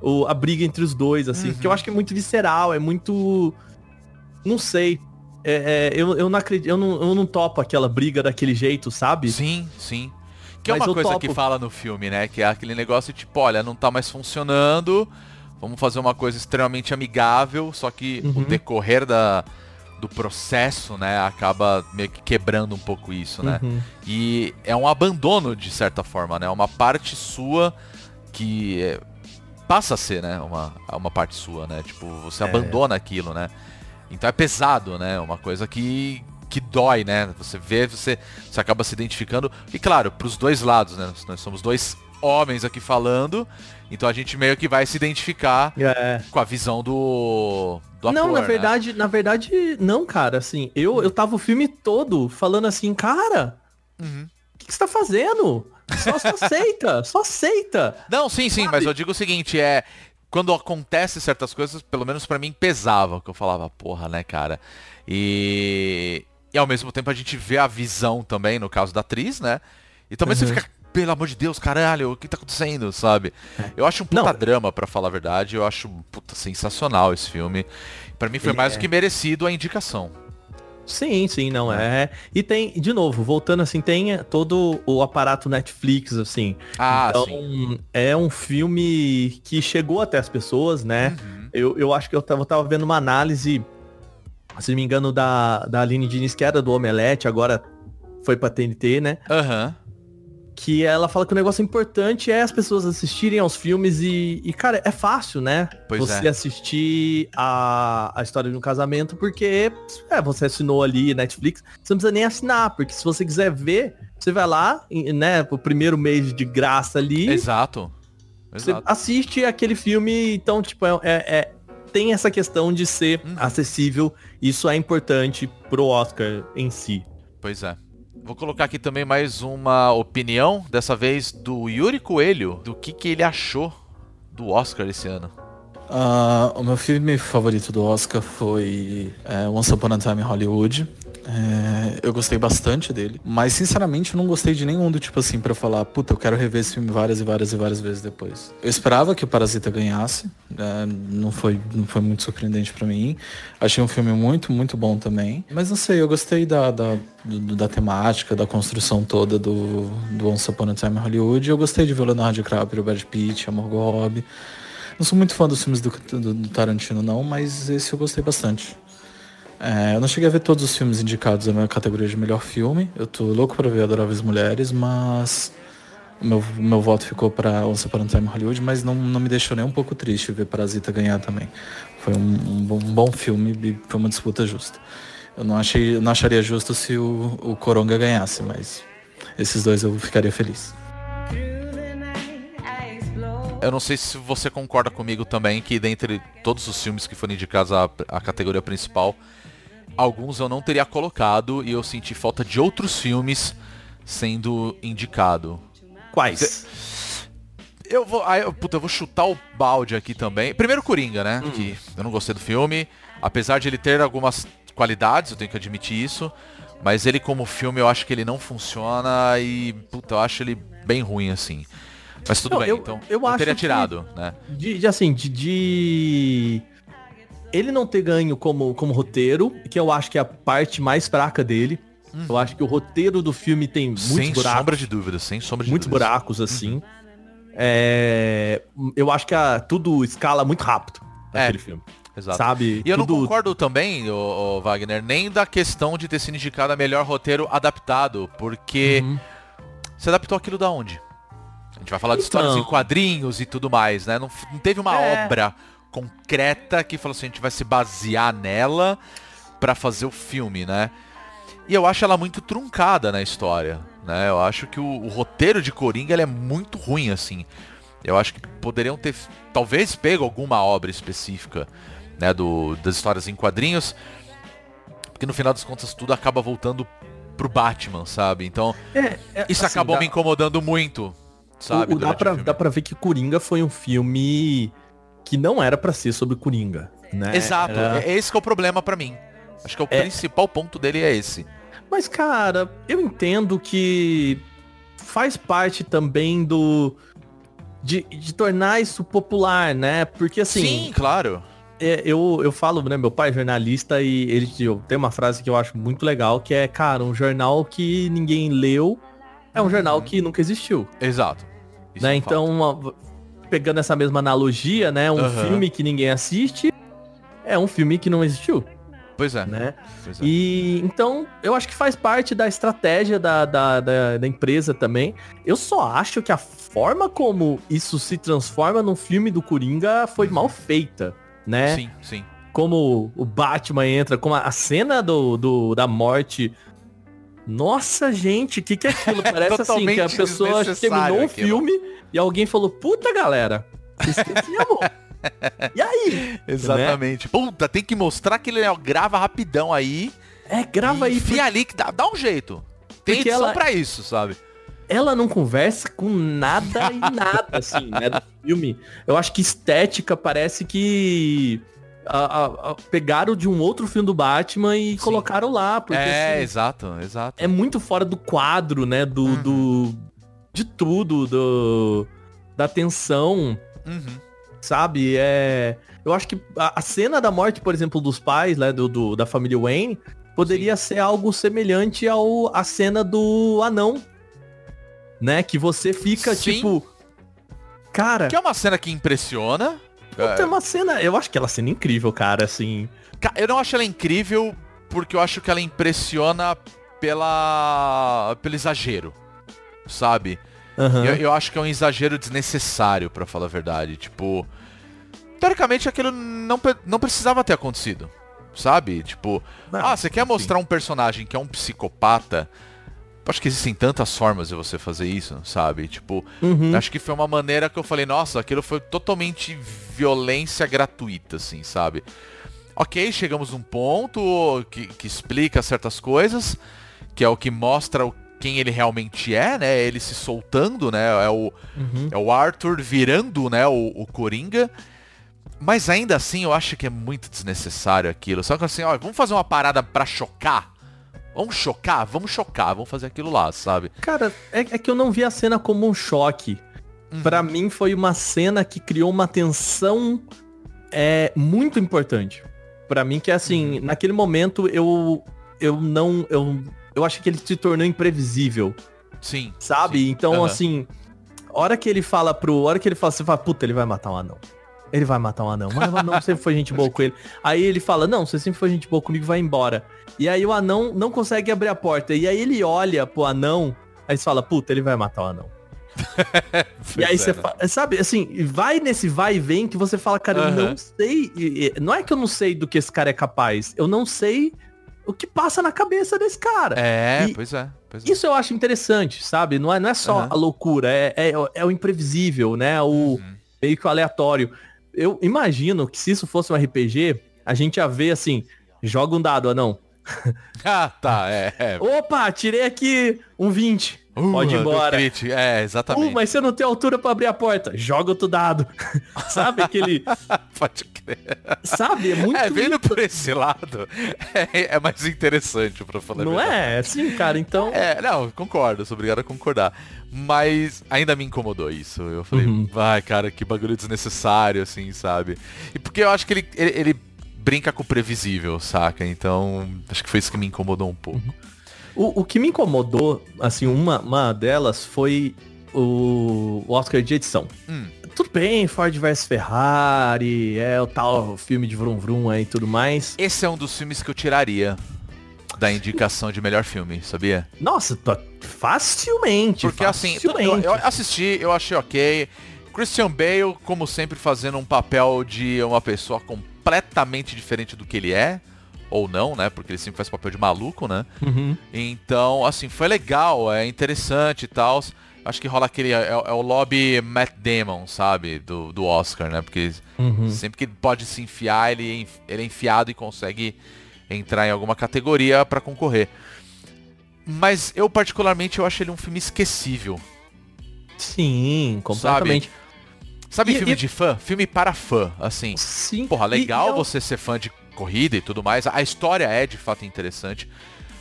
o- a briga entre os dois, assim. Uhum. Que eu acho que é muito visceral, é muito. Não sei. É, é, eu, eu não acredito, eu não, eu não topo aquela briga daquele jeito, sabe? Sim, sim. Que é uma coisa topo. que fala no filme, né? Que é aquele negócio tipo, olha, não tá mais funcionando, vamos fazer uma coisa extremamente amigável, só que o Uhum. decorrer da, do processo, né, acaba meio que quebrando um pouco isso, né? Uhum. E é um abandono, de certa forma, né? Uma parte sua que é, passa a ser, né? Uma, uma parte sua, né? Tipo, você É. abandona aquilo, né? Então é pesado, né? Uma coisa que, que dói, né? Você vê, você, você acaba se identificando. E claro, pros dois lados, né? Nós somos dois homens aqui falando, então a gente meio que vai se identificar É. com a visão do, do ator, não, na né? verdade, na verdade, não, cara. Assim, eu, eu tava o filme todo falando assim, cara, Uhum. o que, que você tá fazendo? Só, só aceita, só aceita. Não, sim, sim, mas eu digo o seguinte, é quando acontece certas coisas, pelo menos pra mim pesava, que eu falava, porra, né, cara. E e ao mesmo tempo a gente vê a visão também no caso da atriz, né? E também você Uhum. fica, pelo amor de Deus, caralho, o que tá acontecendo, sabe? Eu acho um puta Não. drama, pra falar a verdade, eu acho puta sensacional esse filme. Pra mim foi Ele mais é. do que merecido a indicação. Sim, sim, não é. E tem, de novo, voltando assim, tem todo o aparato Netflix, assim. Ah, então, sim. é um filme que chegou até as pessoas, né? Uhum. Eu, eu acho que eu tava, eu tava vendo uma análise, se não me engano, da, da Aline Diniz, que era do Omelete, agora foi pra TNT, né? Aham. que ela fala que o negócio importante é as pessoas assistirem aos filmes e, e, cara, é fácil, né? Pois você é. assistir a, a história de um casamento, porque é, você assinou ali Netflix, você não precisa nem assinar, porque se você quiser ver, você vai lá, né, pro primeiro mês de graça ali, Exato. Você Exato. assiste aquele filme, então, tipo, é, é- é- tem essa questão de ser Uhum. acessível. Isso é importante pro Oscar em si. Pois é. Vou colocar aqui também mais uma opinião, dessa vez do Yuri Coelho, do que, que ele achou do Oscar esse ano. Ah, o meu filme favorito do Oscar foi é, Once Upon a Time in Hollywood. É, eu gostei bastante dele, mas sinceramente eu não gostei de nenhum do tipo assim pra falar, puta, eu quero rever esse filme várias e várias e várias vezes depois. Eu esperava que o Parasita ganhasse, é, não foi não foi muito surpreendente pra mim. Achei um filme muito muito bom também, mas não sei, eu gostei da da, do- da temática, da construção toda do, do Once Upon a Time in Hollywood. Eu gostei de ver o Leonardo DiCaprio, o Brad Pitt, a Margot Robbie. Não sou muito fã dos filmes do, do- do Tarantino, não, mas esse eu gostei bastante. É, eu não cheguei a ver todos os filmes indicados na categoria de melhor filme. Eu tô louco pra ver Adoráveis Mulheres, mas meu, meu voto ficou pra Once Upon a Time Hollywood, mas não, não me deixou nem um pouco triste ver Parasita ganhar também. Foi um, um bom, um bom filme e foi uma disputa justa. Eu não, achei, não acharia justo se o, o Coronga ganhasse, mas esses dois eu ficaria feliz. Eu não sei se você concorda comigo também que dentre todos os filmes que foram indicados à, à categoria principal, alguns eu não teria colocado e eu senti falta de outros filmes sendo indicado. Quais? Eu vou, aí, eu- puta, eu vou chutar o balde aqui também. Primeiro Coringa, né? Que eu não gostei do filme, apesar de ele ter algumas qualidades, eu tenho que admitir isso, mas ele como filme eu acho que ele não funciona e puta, eu acho ele bem ruim assim. Mas tudo Não, bem, eu- então eu acho teria que- tirado, né? De, de, assim, de, de- Ele não ter ganho como, como roteiro, que eu acho que é a parte mais fraca dele. Eu acho que o roteiro do filme tem muitos sem buracos. sombra de dúvida, sem sombra de muitos dúvidas. buracos, assim. É, eu acho que a- tudo escala muito rápido É, naquele filme. Exato. Sabe? E eu não Tudo- concordo também, ô, ô, Wagner, nem da questão de ter sido indicado a melhor roteiro adaptado, porque Uhum. você adaptou aquilo da onde? A gente vai falar de histórias Então. em quadrinhos e tudo mais, né? Não, não teve uma É. obra concreta que falou assim, a gente vai se basear nela pra fazer o filme, né? E eu acho ela muito truncada na história, né? Eu acho que o, o roteiro de Coringa é muito ruim, assim. Eu acho que poderiam ter, talvez, pego alguma obra específica, né, do, das histórias em quadrinhos, porque no final das contas tudo acaba voltando pro Batman, sabe? Então, É, é, isso assim, acabou dá- me incomodando muito, sabe? o- o- dá, pra, dá pra ver que Coringa foi um filme que não era pra ser sobre Coringa, né? Exato, Era- é esse que é o problema pra mim. Acho que é o É. principal ponto dele é esse. Mas, cara, eu entendo que faz parte também do. De, de tornar isso popular, né? Porque assim, Sim, claro. é, eu, eu falo, né? Meu pai é jornalista e ele tem uma frase que eu acho muito legal, que é, cara, um jornal que ninguém leu é um jornal que nunca existiu. Exato. Né? é um. Então, uma- pegando essa mesma analogia, né? Um Aham. filme que ninguém assiste é um filme que não existiu, Pois é. né? pois é. E então eu acho que faz parte da estratégia da, da, da, da empresa também. Eu só acho que a forma como isso se transforma num filme do Coringa foi mal feita, né? Sim, sim. Como o Batman entra, como a, a cena do, do, da morte. Nossa, gente, o que, que é aquilo? (laughs) Parece assim, que a pessoa terminou o aquilo. filme e alguém falou, puta galera, esquecemos. (laughs) e aí? Exatamente. Puta, tem que mostrar que ele grava rapidão aí. É, grava e aí, enfia ali que dá, dá um jeito. Tem Porque edição ela- pra isso, sabe? ela não conversa com nada e nada, assim, né, do filme. Eu acho que estética parece que a- a- pegaram de um outro filme do Batman e colocaram lá, porque é, assim, exato, exato. é muito fora do quadro, né, do, do de tudo, do da tensão, Uhum. sabe? É, eu acho que a, a cena da morte, por exemplo, dos pais, né, do, do- da família Wayne, poderia ser algo semelhante ao a cena do anão, né? Que você fica Sim. tipo, cara, Que é uma cena que impressiona. Puta, é uma cena, eu acho aquela cena incrível, cara, assim. Eu não acho ela incrível porque eu acho que ela impressiona pela pelo exagero, sabe? aham. Eu, eu acho que é um exagero desnecessário, pra falar a verdade. Tipo, teoricamente aquilo não, não precisava ter acontecido, sabe? Tipo, Não, ah, você quer mostrar um personagem que é um psicopata acho que existem tantas formas de você fazer isso, sabe? Tipo, Uhum. acho que foi uma maneira que eu falei, nossa, aquilo foi totalmente violência gratuita, assim, sabe? Ok, chegamos num ponto que, que explica certas coisas, que é o que mostra o- quem ele realmente é, né? Ele se soltando, né? É o, Uhum. é o Arthur virando, né? O, o Coringa. Mas ainda assim, eu acho que é muito desnecessário aquilo. Só que assim, ó, vamos fazer uma parada pra chocar? Vamos chocar? Vamos chocar, vamos fazer aquilo lá, sabe? Cara, é, é que eu não vi a cena como um choque. Pra mim foi uma cena que criou uma tensão é, muito importante. Pra mim que assim, naquele momento eu eu não eu eu acho que ele se tornou imprevisível, Sim. sabe? sim. Então Aham. assim, a hora que ele fala pro, hora que ele fala, você fala, puta, ele vai matar um anão. Ele vai matar um anão. Mas o anão sempre foi gente boa com ele. Aí ele fala, não, você sempre foi gente boa comigo, vai embora. E aí o anão não consegue abrir a porta. E aí ele olha pro anão, aí você fala, puta, ele vai matar o anão. (laughs) E aí você é, né? fa- sabe, assim, vai nesse vai e vem que você fala, cara, eu Aham. não sei. Não é que eu não sei do que esse cara é capaz. Eu não sei o que passa na cabeça desse cara. É, E- pois é. Pois é. Isso eu acho interessante, sabe? Não é, não é só Aham. a loucura, é, é, é o imprevisível, né? O Uhum. meio que o aleatório. Eu imagino que se isso fosse um RPG, a gente ia ver assim, joga um dado, anão. (laughs) Ah, tá, é. é. Opa, tirei aqui um 20. Pode ir Uh, embora. É, exatamente. Uh, mas você não tem altura pra abrir a porta. Joga outro dado. (laughs) sabe aquele... (laughs) Pode crer. Sabe? É muito... É, vendo por esse lado, (laughs) é, é mais interessante pra falar Não é? Sim, cara, então... É, não, concordo, sou obrigado a concordar. Mas ainda me incomodou isso. Eu falei, Uhum. vai, cara, que bagulho desnecessário, assim, sabe? E porque eu acho que ele, ele, ele brinca com o previsível, saca? Então, acho que foi isso que me incomodou um pouco. O, o que me incomodou, assim, uma, uma delas foi o Oscar de edição. Hum. Tudo bem, Ford vs Ferrari, é o tal filme de Vrum Vrum aí e tudo mais. Esse é um dos filmes que eu tiraria da indicação de melhor filme, sabia? Nossa, tá facilmente. Porque assim, tudo- eu, facilmente. eu assisti, eu achei ok. Christian Bale, como sempre, fazendo um papel de uma pessoa completamente diferente do que ele é. Ou não, né? Porque ele sempre faz papel de maluco, né? Uhum. Então, assim, foi legal, é interessante e tal. Acho que rola aquele. É, é o lobby Matt Damon, sabe? Do, do Oscar, né? Porque Uhum. sempre que pode se enfiar, ele, é ele é enfiado e consegue entrar em alguma categoria pra concorrer. Mas eu, particularmente, eu acho ele um filme esquecível. Sim, completamente. Sabe E- filme e- de fã? Filme para fã, assim. Sim. Porra, legal e eu- você ser fã de corrida e tudo mais. A história é de fato interessante.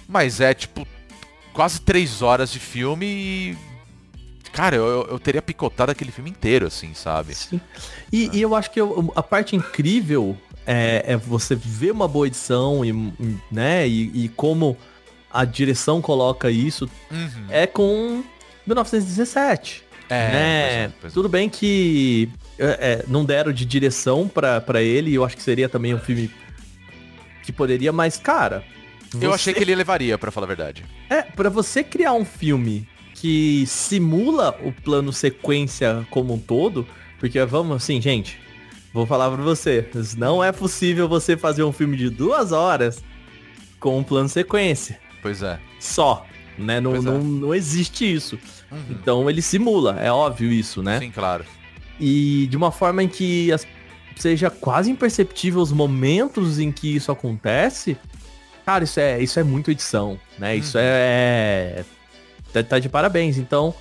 Mas é tipo quase três horas de filme e. Cara, eu, eu- teria picotado aquele filme inteiro, assim, sabe? Sim. E, e eu acho que eu- a parte incrível é, é você ver uma boa edição e, né, e, e como a direção coloca isso Uhum. é com 1917. É, né? pois é, pois é. Tudo bem que é, é, não deram de direção pra ele, eu acho que seria também um filme que poderia, mas, cara. Eu você- achei que ele levaria, pra falar a verdade. É, pra você criar um filme que simula o plano sequência como um todo, porque vamos assim, gente, vou falar pra vocês, não é possível você fazer um filme de duas horas com um plano sequência. Pois é. Só, né? Não, é. não, não existe isso. Uhum. Então ele simula, é óbvio isso, né? Sim, claro. E de uma forma em que as- seja quase imperceptível os momentos em que isso acontece, cara, isso é, isso é muito edição, né? Isso Uhum. é, tá, tá de parabéns. Então,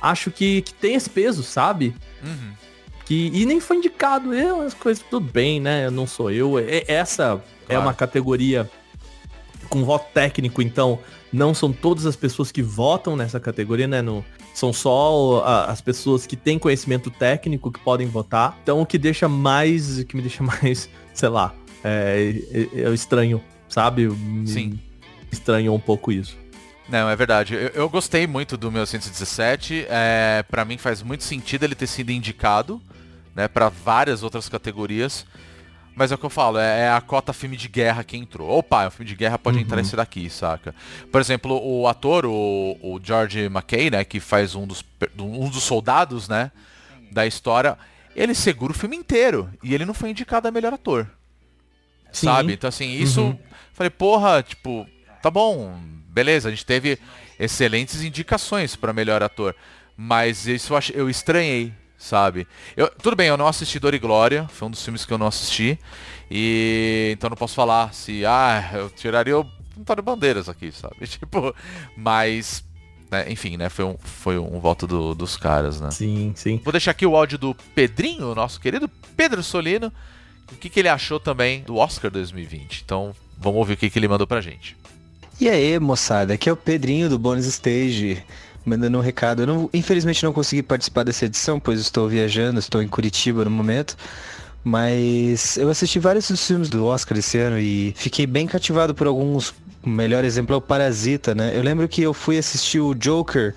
acho que, que tem esse peso, sabe? Uhum. Que, e nem foi indicado, eu, as coisas tudo bem, né? Não sou eu. É- essa é Claro. uma categoria com voto técnico, então não são todas as pessoas que votam nessa categoria, né? No, são só as pessoas que têm conhecimento técnico que podem votar. Então o que deixa mais, o que me deixa (laughs) mais, sei lá, é, é, é estranho, sabe? Me Sim. Estranhou um pouco isso. Não, é verdade. Eu, eu gostei muito do 1917. É, para mim faz muito sentido ele ter sido indicado, né, para várias outras categorias. Mas é o que eu falo, é, é a cota filme de guerra que entrou. Opa, é um filme de guerra pode entrar Uhum. esse daqui, saca? Por exemplo, o ator, o, o George McKay, né, que faz um dos, um dos soldados, né, da história, ele segura o filme inteiro. E ele não foi indicado a melhor ator. Sim. Sabe? Então assim, isso. Uhum. Falei, porra, tipo, tá bom, beleza, a gente teve excelentes indicações pra melhor ator. Mas isso eu, ach- eu estranhei, sabe? Eu, tudo bem, eu não assisti Dor e Glória, foi um dos filmes que eu não assisti. E então não posso falar se, ah, eu tiraria o Antônio Bandeiras aqui, sabe? (laughs) Tipo, mas, né, enfim, né? Foi um, foi um voto do- dos caras, né? Sim, sim. Vou deixar aqui o áudio do Pedrinho, nosso querido Pedro Solino, o que, que ele achou também do Oscar 2020. Então, vamos ouvir o que, que ele mandou pra gente. E aí, moçada, aqui é o Pedrinho do Bônus Stage, mandando um recado. Eu não, infelizmente não consegui participar dessa edição, pois estou viajando, estou em Curitiba no momento. Mas eu assisti vários dos filmes do Oscar esse ano e fiquei bem cativado por alguns. O melhor exemplo é o Parasita, né? Eu lembro que eu fui assistir o Joker,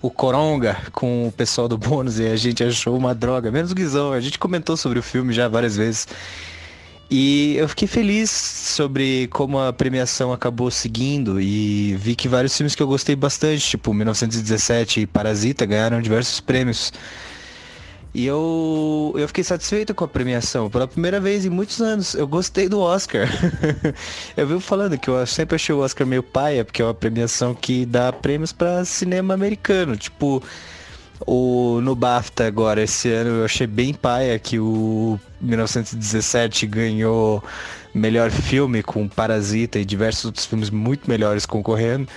o Coronga, com o pessoal do (laughs) Bônus e a gente achou uma droga, menos o Guizão. A gente comentou sobre o filme já várias vezes. E eu fiquei feliz sobre como a premiação acabou seguindo e vi que vários filmes que eu gostei bastante, tipo 1917 e Parasita, ganharam diversos prêmios. E eu, eu fiquei satisfeito com a premiação. Pela primeira vez em muitos anos, eu gostei do Oscar. (laughs) eu vivo falando que eu sempre achei o Oscar meio paia, porque é uma premiação que dá prêmios para cinema americano. Tipo, o, no BAFTA agora, esse ano, eu achei bem paia que o 1917 ganhou melhor filme com Parasita e diversos outros filmes muito melhores concorrendo.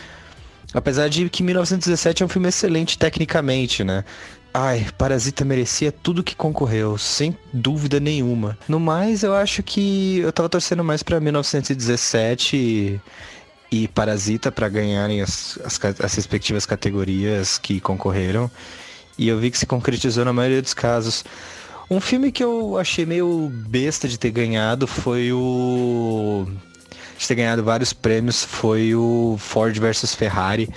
Apesar de que 1917 é um filme excelente tecnicamente, né? Ai, Parasita merecia tudo que concorreu, sem dúvida nenhuma. No mais, eu acho que eu tava torcendo mais pra 1917 e, e Parasita pra ganharem as, as, as respectivas categorias que concorreram. E eu vi que se concretizou na maioria dos casos. Um filme que eu achei meio besta de ter ganhado foi o. De ter ganhado vários prêmios foi o Ford versus Ferrari.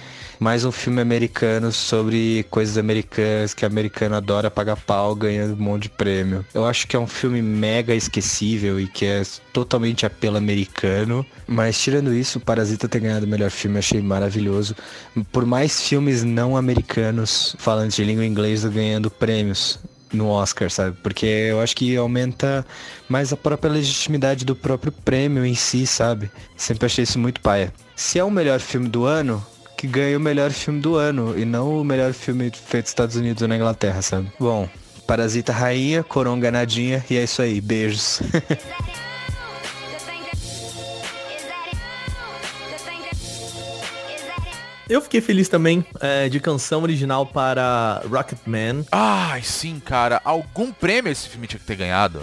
Mais um filme americano sobre coisas americanas que americano adora pagar pau ganhando um monte de prêmio. Eu acho que é um filme mega esquecível e que é totalmente apelo americano. Mas tirando isso, Parasita ter ganhado o melhor filme achei maravilhoso. Por mais filmes não americanos falantes de língua inglesa ganhando prêmios no Oscar, sabe? Porque eu acho que aumenta mais a própria legitimidade do próprio prêmio em si, sabe? Sempre achei isso muito paia. Se é o melhor filme do ano, que ganhe o melhor filme do ano e não o melhor filme feito nos Estados Unidos ou na Inglaterra, sabe? Bom, Parasita Rainha, Coronga Nadinha e é isso aí. Beijos. (laughs) Eu fiquei feliz também é, de canção original para Rocketman. Ai, sim, cara. Algum prêmio esse filme tinha que ter ganhado.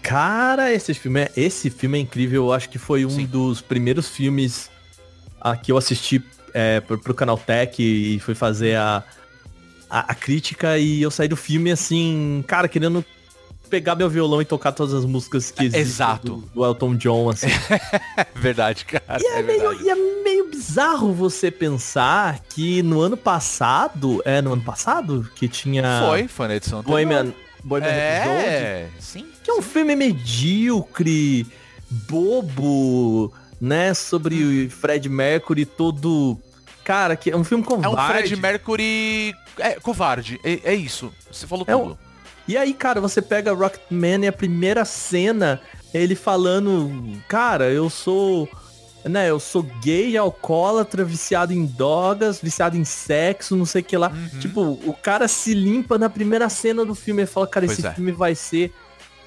Cara, esse filme é, esse filme é incrível. Eu acho que foi um Sim. dos primeiros filmes a que eu assisti é, pro, pro Canal Tech e fui fazer a, a, a crítica e eu saí do filme assim, cara, querendo pegar meu violão e tocar todas as músicas que existem exato. Do, do Elton John, assim. (laughs) Verdade, cara. E é, é meio, verdade. e é meio bizarro você pensar que no ano passado, é no ano passado que tinha Foi, foi na edição. Bohemian, Bohemian É, sim. que é um filme medíocre, bobo, né, sobre o Fred Mercury todo, cara, que é um filme É covarde. um Fred Mercury... É, covarde. É, é isso. Você falou É um-. E aí, cara, você pega Rocketman e a primeira cena, ele falando, cara, eu sou, né, eu sou gay, alcoólatra, viciado em drogas, viciado em sexo, não sei o que lá. Uhum. Tipo, o cara se limpa na primeira cena do filme e fala, cara, Pois esse é. filme vai ser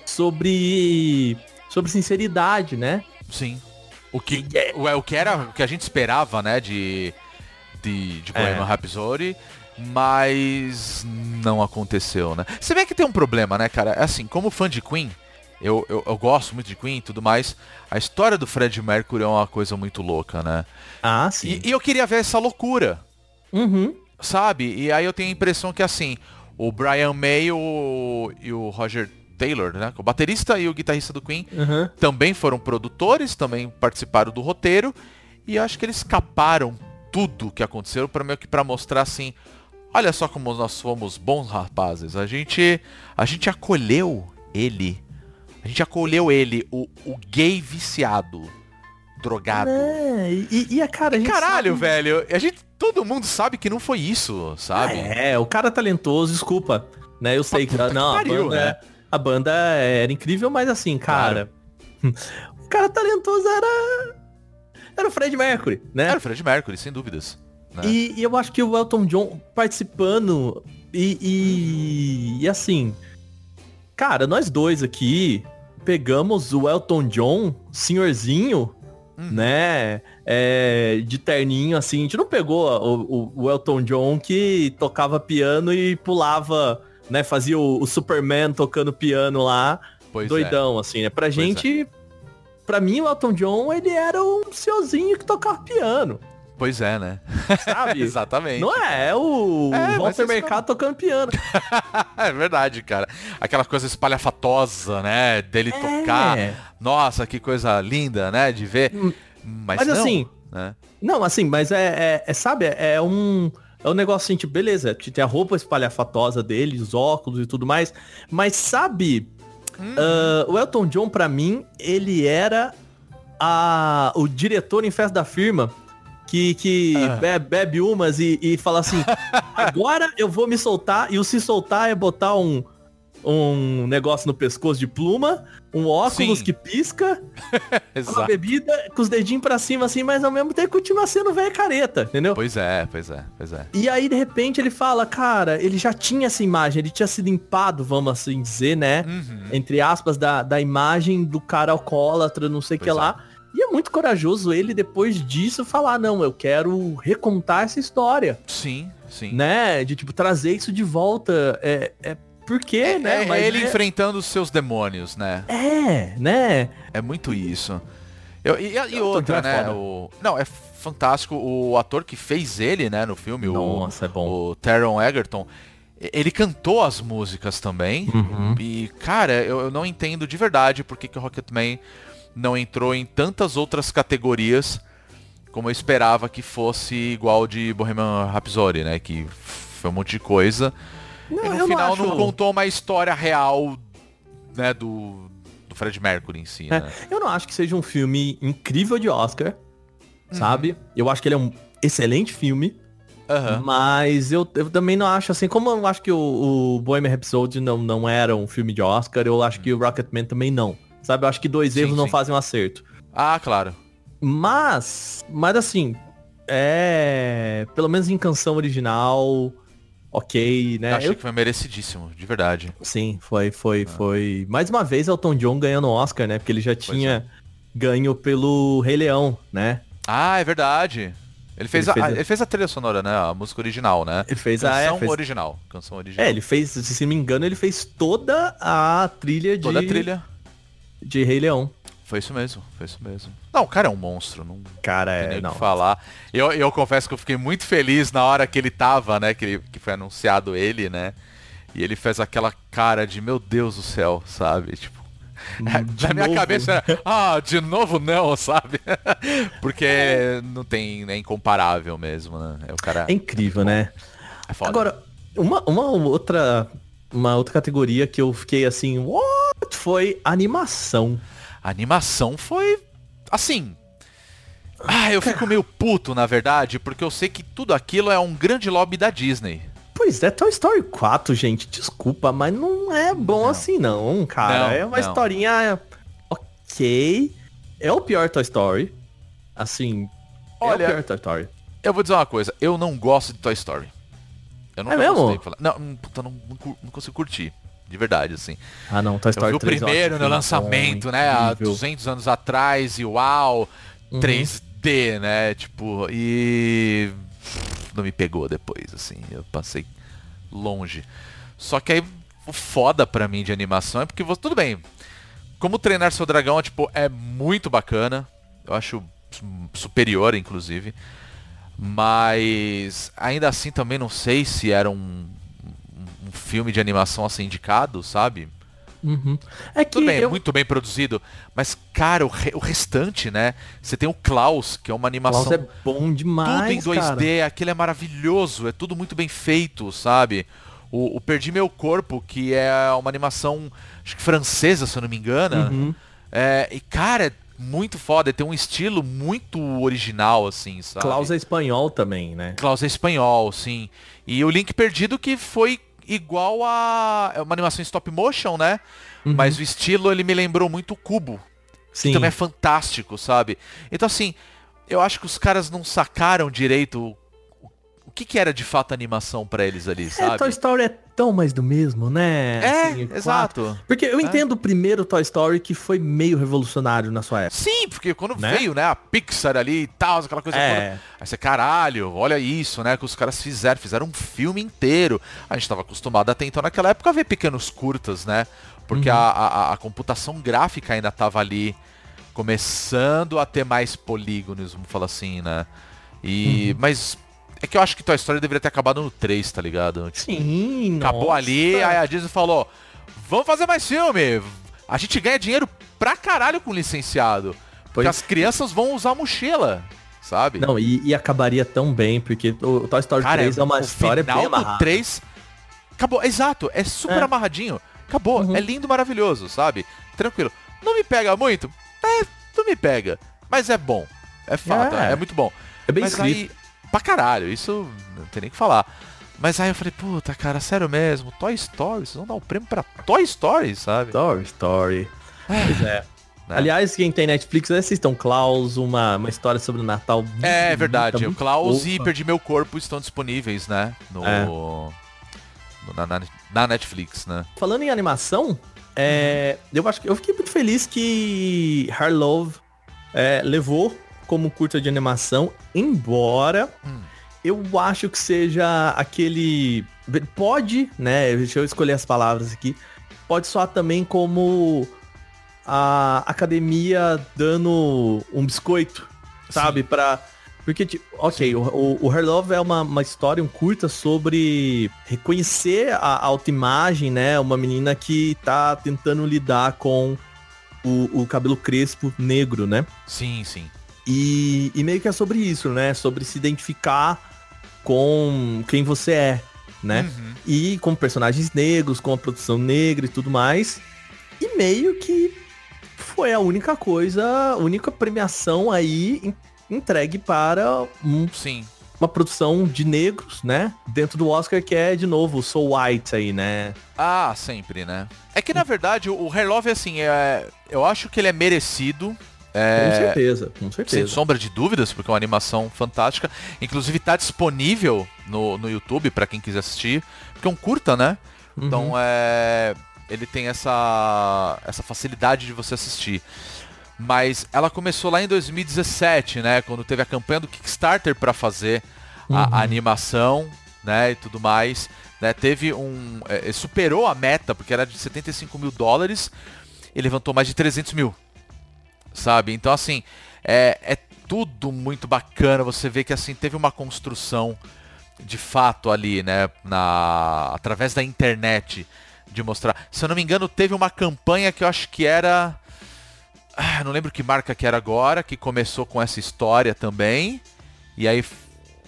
sobre sobre sinceridade, né? Sim. O que, o, é, o que era o que a gente esperava, né, de de, de Bohemian É. Rhapsody, mas não aconteceu, né? Você vê que tem um problema, né, cara? Assim, como fã de Queen, eu, eu, eu gosto muito de Queen e tudo mais, a história do Fred Mercury é uma coisa muito louca, né? Ah, sim. E, e eu queria ver essa loucura, Uhum. sabe? E aí eu tenho a impressão que assim, o Brian May o, e o Roger Taylor, né? O baterista e o guitarrista do Queen Uhum. também foram produtores, também participaram do roteiro e eu acho que eles escaparam tudo que aconteceu para meio que para mostrar assim, olha só como nós fomos bons rapazes. A gente a gente acolheu ele. A gente acolheu ele, o, o gay viciado, drogado. É, e, e a cara, a gente Caralho, sabe- velho. A gente todo mundo sabe que não foi isso, sabe? É, o cara talentoso, desculpa. Né, eu sei que. que Não, pariu, banda, né? A banda era incrível, mas assim, cara. (laughs) O cara talentoso era. era o Fred Mercury, né? Era o Fred Mercury, sem dúvidas. né? E, e eu acho que o Elton John participando e, e, e assim, cara, nós dois aqui pegamos o Elton John, senhorzinho, né, é, de terninho, assim, a gente não pegou o, o- o Elton John que tocava piano e pulava, né, fazia o, o Superman tocando piano lá, Pois é. doidão, assim, né, pra gente... Pra mim, o Elton John, ele era um senhorzinho que tocava piano, Pois é, né? sabe? (laughs) Exatamente. Não é, é o É, mas Walter isso Mercado tocando piano. (laughs) É verdade, cara. Aquela coisa espalhafatosa, né? Dele tocar. Nossa, que coisa linda, né? De ver. Mas, Hum. Mas não, assim, né? Não, assim, mas é, é, é, sabe, é um. É um negócio assim, tipo, beleza, tem a roupa espalhafatosa dele, os óculos e tudo mais. Mas sabe, ah, o Elton John, pra mim, ele era a, o diretor em festa da firma que, que be- bebe umas e, e fala assim, (laughs) agora eu vou me soltar, e o se soltar é botar um, um negócio no pescoço de pluma, um óculos Sim. que pisca, (laughs) uma bebida com os dedinhos pra cima assim, mas ao mesmo tempo continua sendo velho careta, entendeu? Pois é, pois é, pois é. E aí, de repente, ele fala, cara, ele já tinha essa imagem, ele tinha sido limpado, vamos assim dizer, né? Uhum. Entre aspas, da, da imagem do cara alcoólatra, não sei o que é. lá. E é muito corajoso ele, depois disso, falar, não, eu quero recontar essa história, Sim, sim. né? De, tipo, trazer isso de volta. É, é porque, É, né? é Mas ele é, enfrentando os seus demônios, né? é, né? É muito isso. Eu- e, e outra, é né? O, não, é fantástico. O ator que fez ele, né, no filme, Nossa, é o, bom. o Taron Egerton, ele cantou as músicas também. Uhum. E, cara, eu, eu não entendo de verdade por que, que o Rocketman não entrou em tantas outras categorias como eu esperava que fosse igual de Bohemian Rhapsody, né? Que foi um monte de coisa. Não, e no final não não, contou uma história real, né, do, do Fred Mercury em si, É, né? Eu não acho que seja um filme incrível de Oscar, Uhum. sabe? Eu acho que ele é um excelente filme, Aham. mas eu, eu também não acho assim, como eu acho que o, o Bohemian Rhapsody não, não era um filme de Oscar, eu acho que o Rocketman também não. Sabe? Eu acho que dois Sim, erros não sim. fazem um acerto. Ah, claro. Mas, mas assim, é... Pelo menos em canção original, ok, né? Eu achei Eu- que foi merecidíssimo, de verdade. Sim, foi, foi, foi. Mais uma vez Elton John ganhando o Oscar, né? Porque ele já tinha ganho pelo Rei Leão, né? Ah, é verdade. Ele fez, Ele a, fez a- ele fez a trilha sonora, né? A música original, né? Ele fez a- é, canção fez- original. Canção original. É, ele fez, se não me engano, ele fez toda a trilha de, Toda a trilha. de Rei Leão. Foi isso mesmo, foi isso mesmo. Não, o cara é um monstro, não Cara, tem é, nem o não. que falar. Eu, eu confesso que eu fiquei muito feliz na hora que ele tava, né? Que, ele, que foi anunciado ele, né? E ele fez aquela cara de, meu Deus do céu, sabe? Tipo, (laughs) De na minha novo. cabeça era, ah, de novo não, (laughs) sabe? Porque não tem, é incomparável mesmo, né? É o cara É incrível, né? é foda. Agora, uma, uma outra uma outra categoria que eu fiquei assim, what? Foi animação. A animação foi assim. Ah, eu fico meio puto, na verdade, porque eu sei que tudo aquilo é um grande lobby da Disney. Pois é, Toy Story 4, gente, desculpa, mas não é bom assim não, cara. Não, é uma não. historinha ok. É o pior Toy Story. Assim, é Olha, o pior Toy Story. Eu vou dizer uma coisa, eu não gosto de Toy Story. Eu nunca É mesmo? gostei de falar. Não, hum, puta, não, não, não consigo curtir. De verdade, assim. Ah não, Toy Eu Story vi o 3 eu primeiro no lançamento, né? Há incrível. 200 anos atrás e uau, Uhum. 3D, né? Tipo, e não me pegou depois, assim. Eu passei longe. Só que aí o foda pra mim de animação é porque você, tudo bem. Como treinar seu dragão, tipo, é muito bacana. Eu acho superior, inclusive. Mas ainda assim também não sei se era um, um- filme de animação assim indicado, sabe? Uhum. É que Tudo bem, eu... muito bem produzido. Mas, cara, o, re- o restante, né? Você tem o Klaus, que é uma animação. Klaus é bom demais, tudo em 2D, cara. aquele é maravilhoso, é tudo muito bem feito, sabe? O, o Perdi Meu Corpo, que é uma animação, acho que francesa, se eu não me engano. Uhum. É, e, cara, é muito foda, tem um estilo muito original, assim, sabe? Klaus é espanhol também, né? Klaus é espanhol, sim. E o Link Perdido que foi igual a é uma animação em stop motion, né? Mas o estilo ele me lembrou muito o Cubo. Sim. Que também é fantástico, sabe? Então assim, eu acho que os caras não sacaram direito que, que era de fato animação pra eles ali, É, sabe? Toy Story é tão mais do mesmo, né? É, Assim, quatro- exato. Porque eu É. entendo o primeiro Toy Story que foi meio revolucionário na sua época. Sim, porque quando Né? veio, né, a Pixar ali e tal, aquela coisa É. toda. Aí você, caralho, olha isso, né, que os caras fizeram, fizeram um filme inteiro. A gente tava acostumado até então naquela época a ver pequenos curtas, né? Porque Uhum. a, a, a computação gráfica ainda tava ali começando a ter mais polígonos, vamos falar assim, né? E. Uhum. Mas. É que eu acho que Toy Story deveria ter acabado no 3, tá ligado? Tipo, Sim, Acabou nossa. ali, aí a Disney falou: Vamos fazer mais filme. A gente ganha dinheiro pra caralho com licenciado. Porque Pois- as crianças vão usar mochila, sabe? Não, e, e acabaria tão bem, porque o o Toy Story 3 é uma o história final bem do amarrada. 3 acabou, exato, é super É. amarradinho. Acabou, Uhum. é lindo, maravilhoso, sabe? Tranquilo. Não me pega muito? É, não me pega. Mas é bom. É fato, é, É. muito bom. É bem Mas escrito. aí, pra caralho, isso não tem nem o que falar. Mas aí eu falei, puta, cara, sério mesmo, Toy Story, vocês vão dar o prêmio pra Toy Story, sabe? Toy Story. Pois é. Né? Aliás, quem tem Netflix, assistam Klaus, uma, uma história sobre o Natal. muito É bonita, verdade, o muito Klaus e fofa. Perdi Meu Corpo estão disponíveis, né? No, É. no- na, na- na Netflix, né? Falando em animação, é, eu acho que eu fiquei muito feliz que Her Love é, levou como curta de animação, embora Hum. eu acho que seja aquele. Pode, né? Deixa eu escolher as palavras aqui. Pode soar também como a academia dando um biscoito, sabe? Pra. Porque, tipo, ok, o, o, o Her Love é uma, uma história, um curta sobre reconhecer a autoimagem, né? Uma menina que tá tentando lidar com o, o cabelo crespo negro, né? Sim, sim. E, e meio que é sobre isso, né? Sobre se identificar com quem você é, né? Uhum. E com personagens negros, com a produção negra e tudo mais. E meio que foi a única coisa, a única premiação aí en- entregue para um- Sim. uma produção de negros, né? Dentro do Oscar que é, de novo, o Soul White aí, né? Ah, sempre, né? É que na verdade o, o Hair Love, assim, é, eu acho que ele é merecido. Com É, certeza, com sem certeza. sombra de dúvidas, porque é uma animação fantástica. Inclusive tá disponível no, no YouTube pra quem quiser assistir. Porque é um curta, né? Uhum. Então é. Ele tem essa, essa facilidade de você assistir. Mas ela começou lá em 2017, né? Quando teve a campanha do Kickstarter pra fazer a, a animação, né? E tudo mais. Né? Teve um. é, superou a meta, porque era de 75 mil dólares. E levantou mais de 300 mil. Sabe? Então, assim, é, é tudo muito bacana. Você vê que assim teve uma construção de fato ali, né? Na, através da internet de mostrar. Se eu não me engano, teve uma campanha que eu acho que era. Ah, não lembro que marca que era agora, que começou com essa história também. E aí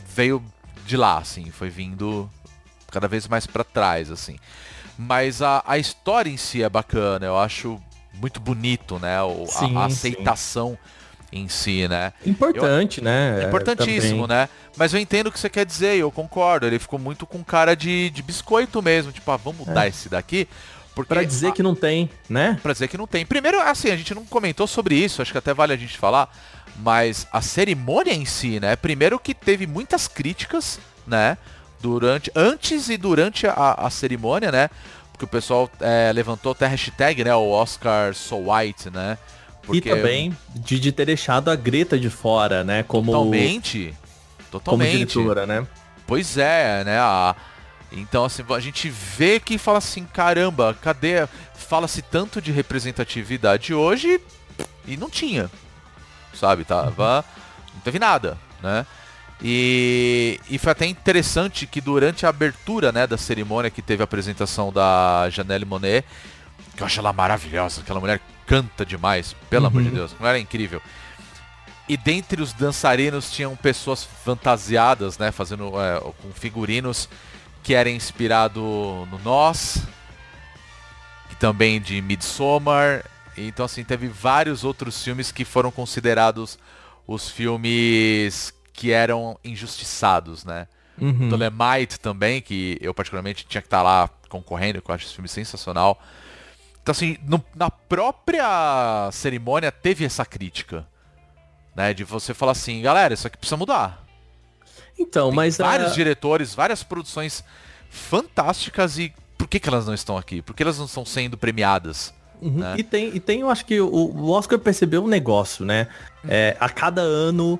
veio de lá, assim, foi vindo cada vez mais pra trás, assim. Mas a, a história em si é bacana, eu acho muito bonito, né? O, a- Sim, a, sim. aceitação em si, né? Importante, né? É importantíssimo, também. né? Mas eu entendo o que você quer dizer, eu concordo. Ele ficou muito com cara de, de biscoito mesmo. Tipo, ah, vamos mudar esse daqui. Porque Pra dizer a- que não tem, né? Pra dizer que não tem. Primeiro, assim, a gente não comentou sobre isso, acho que até vale a gente falar, mas a cerimônia em si, né? Primeiro que teve muitas críticas, né? Durante, antes e durante a, a cerimônia, né? Porque o pessoal é, levantou até a hashtag, né? O Oscar So White, né? Porque E também de, de ter deixado a Greta de fora, né? Como, Totalmente. como Totalmente. diretora, né? Pois é, né? A... Então, assim, a gente vê que fala assim, caramba, cadê? Fala-se tanto de representatividade hoje e não tinha. Sabe? Tava. Não teve nada, né? E, e foi até interessante que durante a abertura né, da cerimônia que teve a apresentação da Janelle Monet, que eu acho ela maravilhosa, aquela mulher canta demais, pelo amor de Deus, a mulher é incrível. E dentre os dançarinos tinham pessoas fantasiadas, né, fazendo é, com figurinos que era inspirado no Nós, que também de Midsommar. Então assim, teve vários outros filmes que foram considerados os filmes que eram injustiçados, né? Uhum. Dolemite também, que eu particularmente tinha que estar lá concorrendo, que eu acho esse filme sensacional. Então assim, no- na própria cerimônia teve essa crítica, Né? De você falar assim, galera, isso aqui precisa mudar. Então, Tem mas vários a- diretores, várias produções fantásticas e por que, que elas não estão aqui? Por que elas não estão sendo premiadas? Uhum. né? E tem, e tem, eu acho que o, o Oscar percebeu um negócio, né? É, a cada ano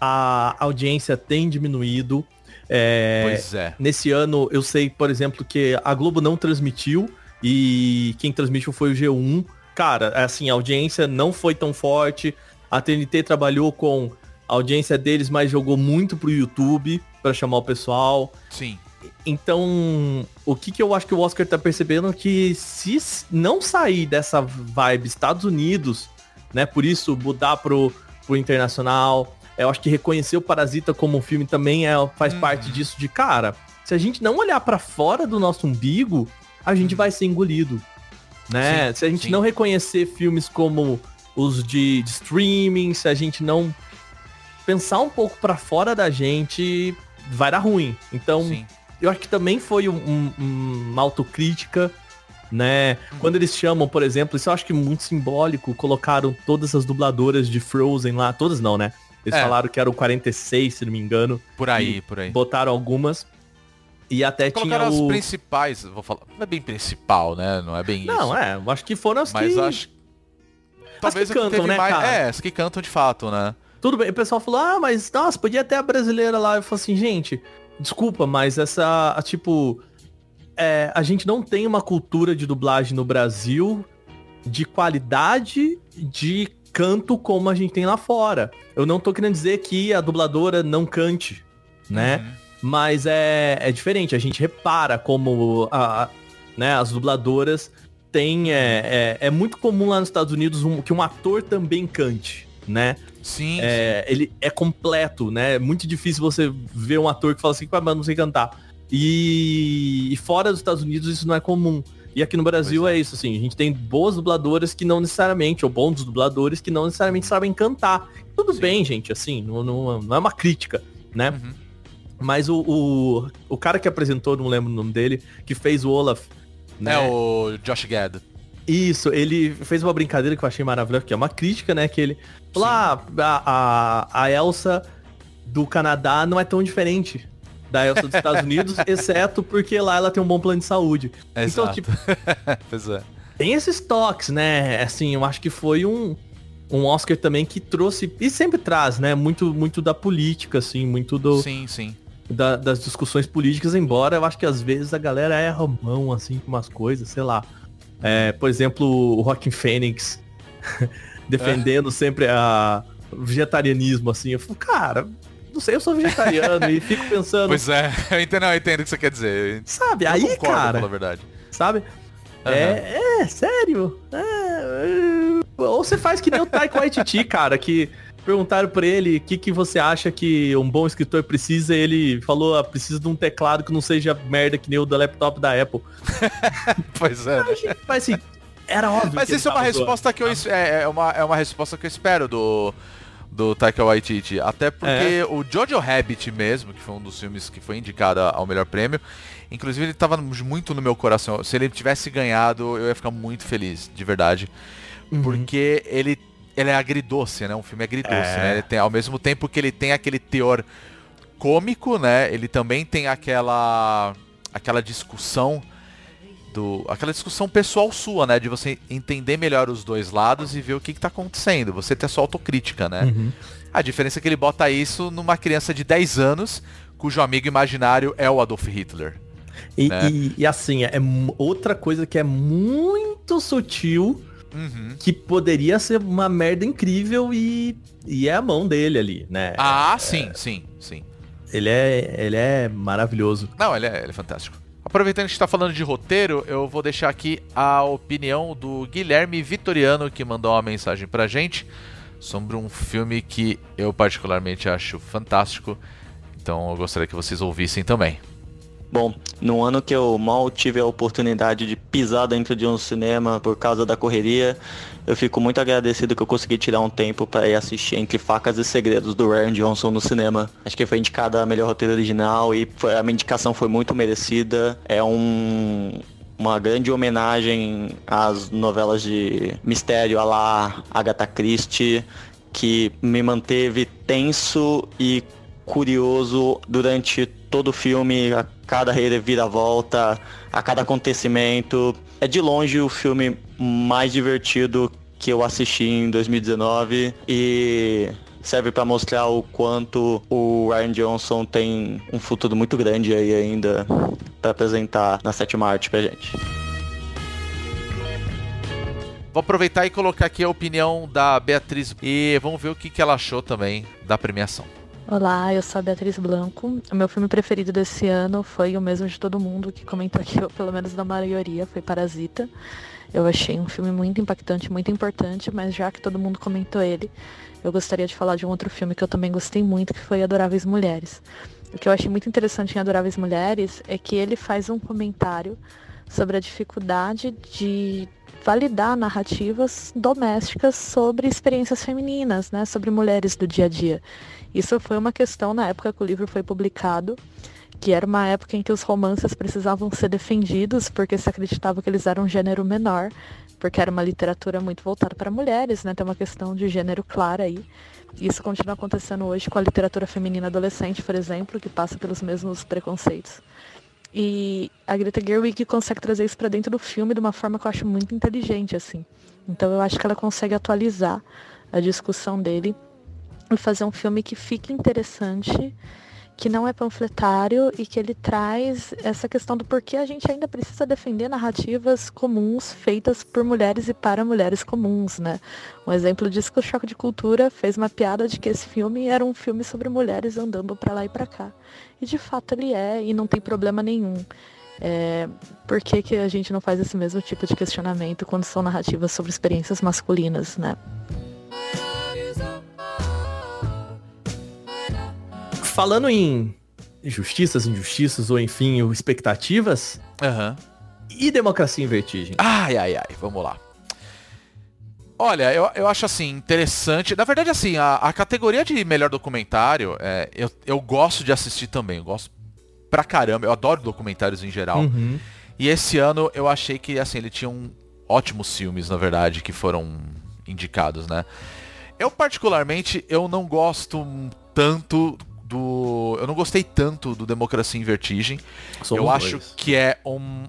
a audiência tem diminuído. É, Pois é. Nesse ano, eu sei, por exemplo, que a Globo não transmitiu e quem transmitiu foi o G1. Cara, assim, a audiência não foi tão forte. A TNT trabalhou com a audiência deles, mas jogou muito pro YouTube para chamar o pessoal. Sim. Então, o que, que eu acho que o Oscar tá percebendo é que se não sair dessa vibe Estados Unidos, né, por isso mudar pro, pro internacional, eu acho que reconhecer o Parasita como um filme também é, faz Uhum. parte disso de, cara, se a gente não olhar pra fora do nosso umbigo, a gente vai ser engolido, né? Sim, se a gente sim. não reconhecer filmes como os de, de streaming, se a gente não pensar um pouco pra fora da gente, vai dar ruim. Então, Sim. eu acho que também foi um- um- uma autocrítica, né? Quando eles chamam, por exemplo, isso eu acho que muito simbólico, colocaram todas as dubladoras de Frozen lá, todas não, né? Eles É. falaram que eram 46, se não me engano, Por aí, por aí. botaram algumas. E até tinha Colocaram as o... principais, vou falar, não é bem principal, né? Não é bem isso. Não, é, acho que foram as Mas que... acho Talvez é que cantam, né, mais. cara? É, as que cantam de fato, né? Tudo bem, o pessoal falou, ah, mas nossa, podia ter a brasileira lá. Eu falei assim, gente, desculpa, mas essa, a, tipo, é, a gente não tem uma cultura de dublagem no Brasil de qualidade de canto como a gente tem lá fora. Eu não tô querendo dizer que a dubladora não cante, né? Uhum. Mas é, é diferente, a gente repara como a, a- né, as dubladoras têm. É, é, é muito comum lá nos Estados Unidos um- que um ator também cante, né? Sim, É, ele é completo, né? É muito difícil você ver um ator que fala assim, "Ah, mas não sei cantar. E, e fora dos Estados Unidos isso não é comum. E aqui no Brasil Pois é. isso, assim, a gente tem boas dubladoras que não necessariamente, ou bons dubladores que não necessariamente sabem cantar. Tudo Sim. bem, gente, assim, não, não, não é uma crítica, né? Uhum. Mas o, o, o cara que apresentou, não lembro o nome dele, que fez o Olaf, né? É o Josh Gad. Isso, ele fez uma brincadeira que eu achei maravilhosa, que é uma crítica, né? Que ele falou, ah, a, a, a Elsa do Canadá não é tão diferente da Elsa dos Estados Unidos, (laughs) exceto porque lá ela tem um bom plano de saúde. Então, Exato. tipo, (laughs) pois é. tem esses toques, né? Assim, eu acho que foi um, um Oscar também que trouxe, e sempre traz, né? Muito, muito da política, assim, muito do, Sim, sim. da- das discussões políticas, embora eu acho que às vezes a galera erra a mão, assim, com umas coisas, sei lá. É, por exemplo, o Rockin' Fênix (laughs) defendendo sempre a o vegetarianismo, assim. Eu falo, cara, não sei, eu sou vegetariano e fico pensando, Pois é, eu entendo, eu entendo o que você quer dizer. sabe? Eu Aí, concordo, cara, falar a verdade. sabe? É, é, sério? É, ou você faz que nem o Taika Waititi, cara, que perguntaram pra ele o que, que você acha que um bom escritor precisa, e ele falou, ah, precisa de um teclado que não seja merda que nem o do laptop da Apple. (laughs) Pois é. né? Mas assim, era óbvio Mas isso é uma zoando. resposta que eu es- é, é uma, é uma resposta que eu espero do do Taika Waititi, até porque É. o Jojo Rabbit mesmo, que foi um dos filmes que foi indicado ao melhor prêmio, inclusive ele tava muito no meu coração. Se ele tivesse ganhado, eu ia ficar muito feliz, de verdade, Uhum. porque ele ele é agridoce, né? Um filme agridoce, É. né? Ele tem ao mesmo tempo que ele tem aquele teor cômico, né? Ele também tem aquela aquela discussão do aquela discussão pessoal sua, né, de você entender melhor os dois lados e ver o que, que tá acontecendo, você ter sua autocrítica, né? Uhum. A diferença é que ele bota isso numa criança de 10 anos, cujo amigo imaginário é o Adolf Hitler. E, né? e- e assim, é outra coisa que é muito sutil, Uhum. que poderia ser uma merda incrível e, e é a mão dele ali, né? Ah, sim, sim, sim. Ele é, ele é maravilhoso. Não, ele é, ele é fantástico. Aproveitando que a gente tá falando de roteiro, eu vou deixar aqui a opinião do Guilherme Vitoriano, que mandou uma mensagem pra gente sobre um filme que eu particularmente acho fantástico. Então eu gostaria que vocês ouvissem também. Bom, no ano que eu mal tive a oportunidade de pisar dentro de um cinema por causa da correria, eu fico muito agradecido que eu consegui tirar um tempo para ir assistir Entre Facas e Segredos do Ryan Johnson no cinema. Acho que foi indicada a melhor roteiro original e foi- a minha indicação foi muito merecida. É um uma grande homenagem às novelas de mistério a lá Agatha Christie, que me manteve tenso e curioso durante todo filme, a cada reviravolta, a cada acontecimento. É de longe o filme mais divertido que eu assisti em 2019 e serve para mostrar o quanto o Ryan Johnson tem um futuro muito grande aí ainda para apresentar na sétima arte pra gente. Vou aproveitar e colocar aqui a opinião da Beatriz e vamos ver o que ela achou também da premiação. Olá, eu sou a Beatriz Blanco. O meu filme preferido desse ano foi o mesmo de todo mundo que comentou aqui, (laughs) ou pelo menos da maioria, foi Parasita. Eu achei um filme muito impactante, muito importante, mas já que todo mundo comentou ele, eu gostaria de falar de um outro filme que eu também gostei muito, que foi Adoráveis Mulheres. O que eu achei muito interessante em Adoráveis Mulheres é que ele faz um comentário sobre a dificuldade de validar narrativas domésticas sobre experiências femininas, né, sobre mulheres do dia a dia. Isso foi uma questão na época que o livro foi publicado, que era uma época em que os romances precisavam ser defendidos porque se acreditava que eles eram um gênero menor, porque era uma literatura muito voltada para mulheres, né? Tem uma questão de gênero clara aí. Isso continua acontecendo hoje com a literatura feminina adolescente, por exemplo, que passa pelos mesmos preconceitos. E a Greta Gerwig consegue trazer isso para dentro do filme de uma forma que eu acho muito inteligente, assim. Então eu acho que ela consegue atualizar a discussão dele e fazer um filme que fique interessante que não é panfletário e que ele traz essa questão do porquê a gente ainda precisa defender narrativas comuns feitas por mulheres e para mulheres comuns, né? Um exemplo disso que o Choque de Cultura fez uma piada de que esse filme era um filme sobre mulheres andando para lá e para cá. E de fato ele é, e não tem problema nenhum. É, por que, que a gente não faz esse mesmo tipo de questionamento quando são narrativas sobre experiências masculinas, né? Falando em justiças, injustiças, ou enfim, expectativas. Aham. E democracia em vertigem? Ai, ai, ai, vamos lá. Olha, eu, eu acho assim, interessante. Na verdade, assim, a, a categoria de melhor documentário, é, eu, eu gosto de assistir também. Eu gosto pra caramba. Eu adoro documentários em geral. Uhum. E esse ano eu achei que, assim, ele tinha um ótimos filmes, na verdade, que foram indicados, né? Eu, particularmente, eu não gosto tanto do. Eu não gostei tanto do Democracia em Vertigem. Somos eu dois. acho que é um,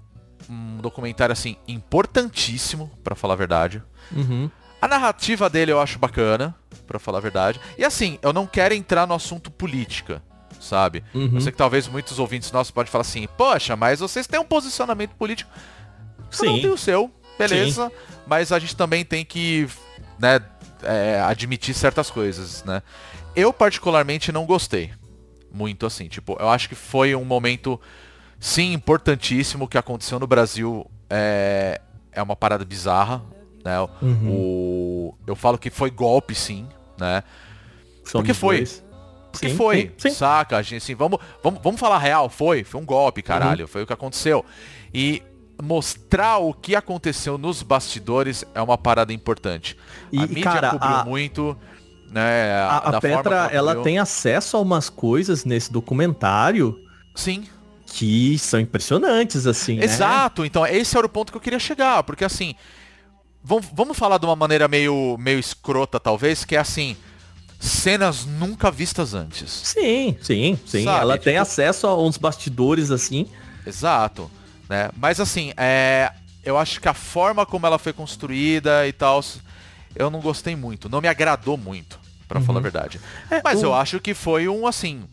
um documentário assim importantíssimo, pra falar a verdade. Uhum. A narrativa dele eu acho bacana, pra falar a verdade. E assim, eu não quero entrar no assunto política, sabe? Uhum. Eu sei que talvez muitos ouvintes nossos podem falar assim, poxa, mas vocês têm um posicionamento político. Cada um Sim. tem o seu, beleza. Mas a gente também tem que, né, é, admitir certas coisas, né? Eu particularmente não gostei. Muito assim, tipo, eu acho que foi um momento, sim, importantíssimo que aconteceu no Brasil. É, é uma parada bizarra, né? Uhum. O, eu falo que foi golpe, sim, né? Somos Porque foi. dois. Porque Sim, foi, sim, sim. saca? A gente, assim, vamos, vamos, vamos falar real, foi, foi um golpe, caralho, Uhum. foi o que aconteceu. E mostrar o que aconteceu nos bastidores é uma parada importante. E, a mídia cara, cobriu a- muito, né? A, a Petra, ela cobriu. tem acesso a umas coisas nesse documentário Sim. que são impressionantes, assim, né? Exato, então esse era o ponto que eu queria chegar, porque assim, vamos, vamos falar de uma maneira meio, meio escrota, talvez, que é assim, cenas nunca vistas antes. Sim, sim, sim. Sabe, ela tem tipo- acesso a uns bastidores, assim. Exato, né? Mas assim, é, eu acho que a forma como ela foi construída e tal, eu não gostei muito, não me agradou muito, pra falar a verdade. É, Mas o- eu acho que foi um assim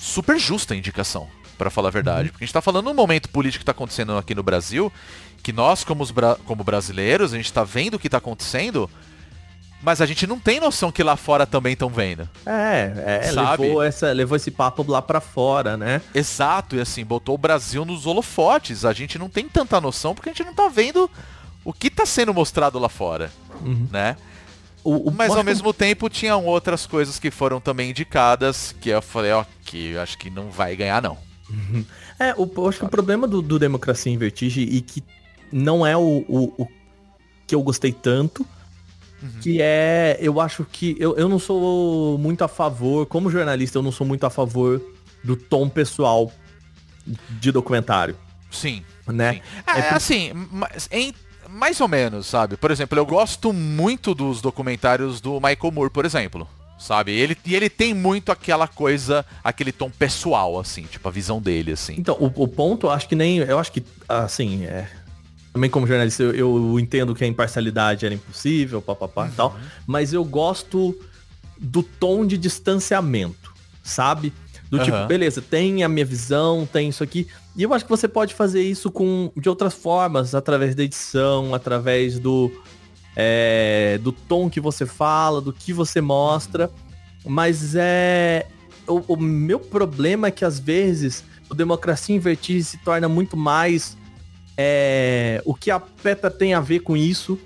super justa indicação, pra falar a verdade, porque a gente tá falando um momento político que tá acontecendo aqui no Brasil, que nós como, os bra- como brasileiros, a gente tá vendo o que tá acontecendo, mas a gente não tem noção que lá fora também estão vendo. É, é Sabe? levou, essa, levou esse papo lá pra fora, né? Exato, e assim, botou o Brasil nos holofotes. A gente não tem tanta noção porque a gente não tá vendo o que tá sendo mostrado lá fora, Uhum. né? O, o- Mas ao mesmo tempo tinham outras coisas que foram também indicadas que eu falei, ó, que eu acho que não vai ganhar não. É, o, eu acho que o problema do, do Democracia em Vertigem e que não é o, o, que eu gostei tanto, que é, eu acho que eu, eu não sou muito a favor, como jornalista, eu não sou muito a favor do tom pessoal de documentário, Sim. né? sim. É, É assim, mas em- mais ou menos, sabe? Por exemplo, eu gosto muito dos documentários do Michael Moore, por exemplo. Sabe? Ele, e ele tem muito aquela coisa, aquele tom pessoal, assim, tipo, a visão dele, assim. Então, o, o ponto, acho que nem. Eu acho que, assim, é. Também como jornalista, eu, eu entendo que a imparcialidade era impossível, papapá e tal. Mas eu gosto do tom de distanciamento, sabe? Do tipo, Aham. beleza, tem a minha visão, tem isso aqui. E eu acho que você pode fazer isso com de outras formas, através da edição, através do é, do tom que você fala, do que você mostra. Mas é o, o meu problema é que às vezes o Democracia em Vertigem se torna muito mais é, o que a Petra tem a ver com isso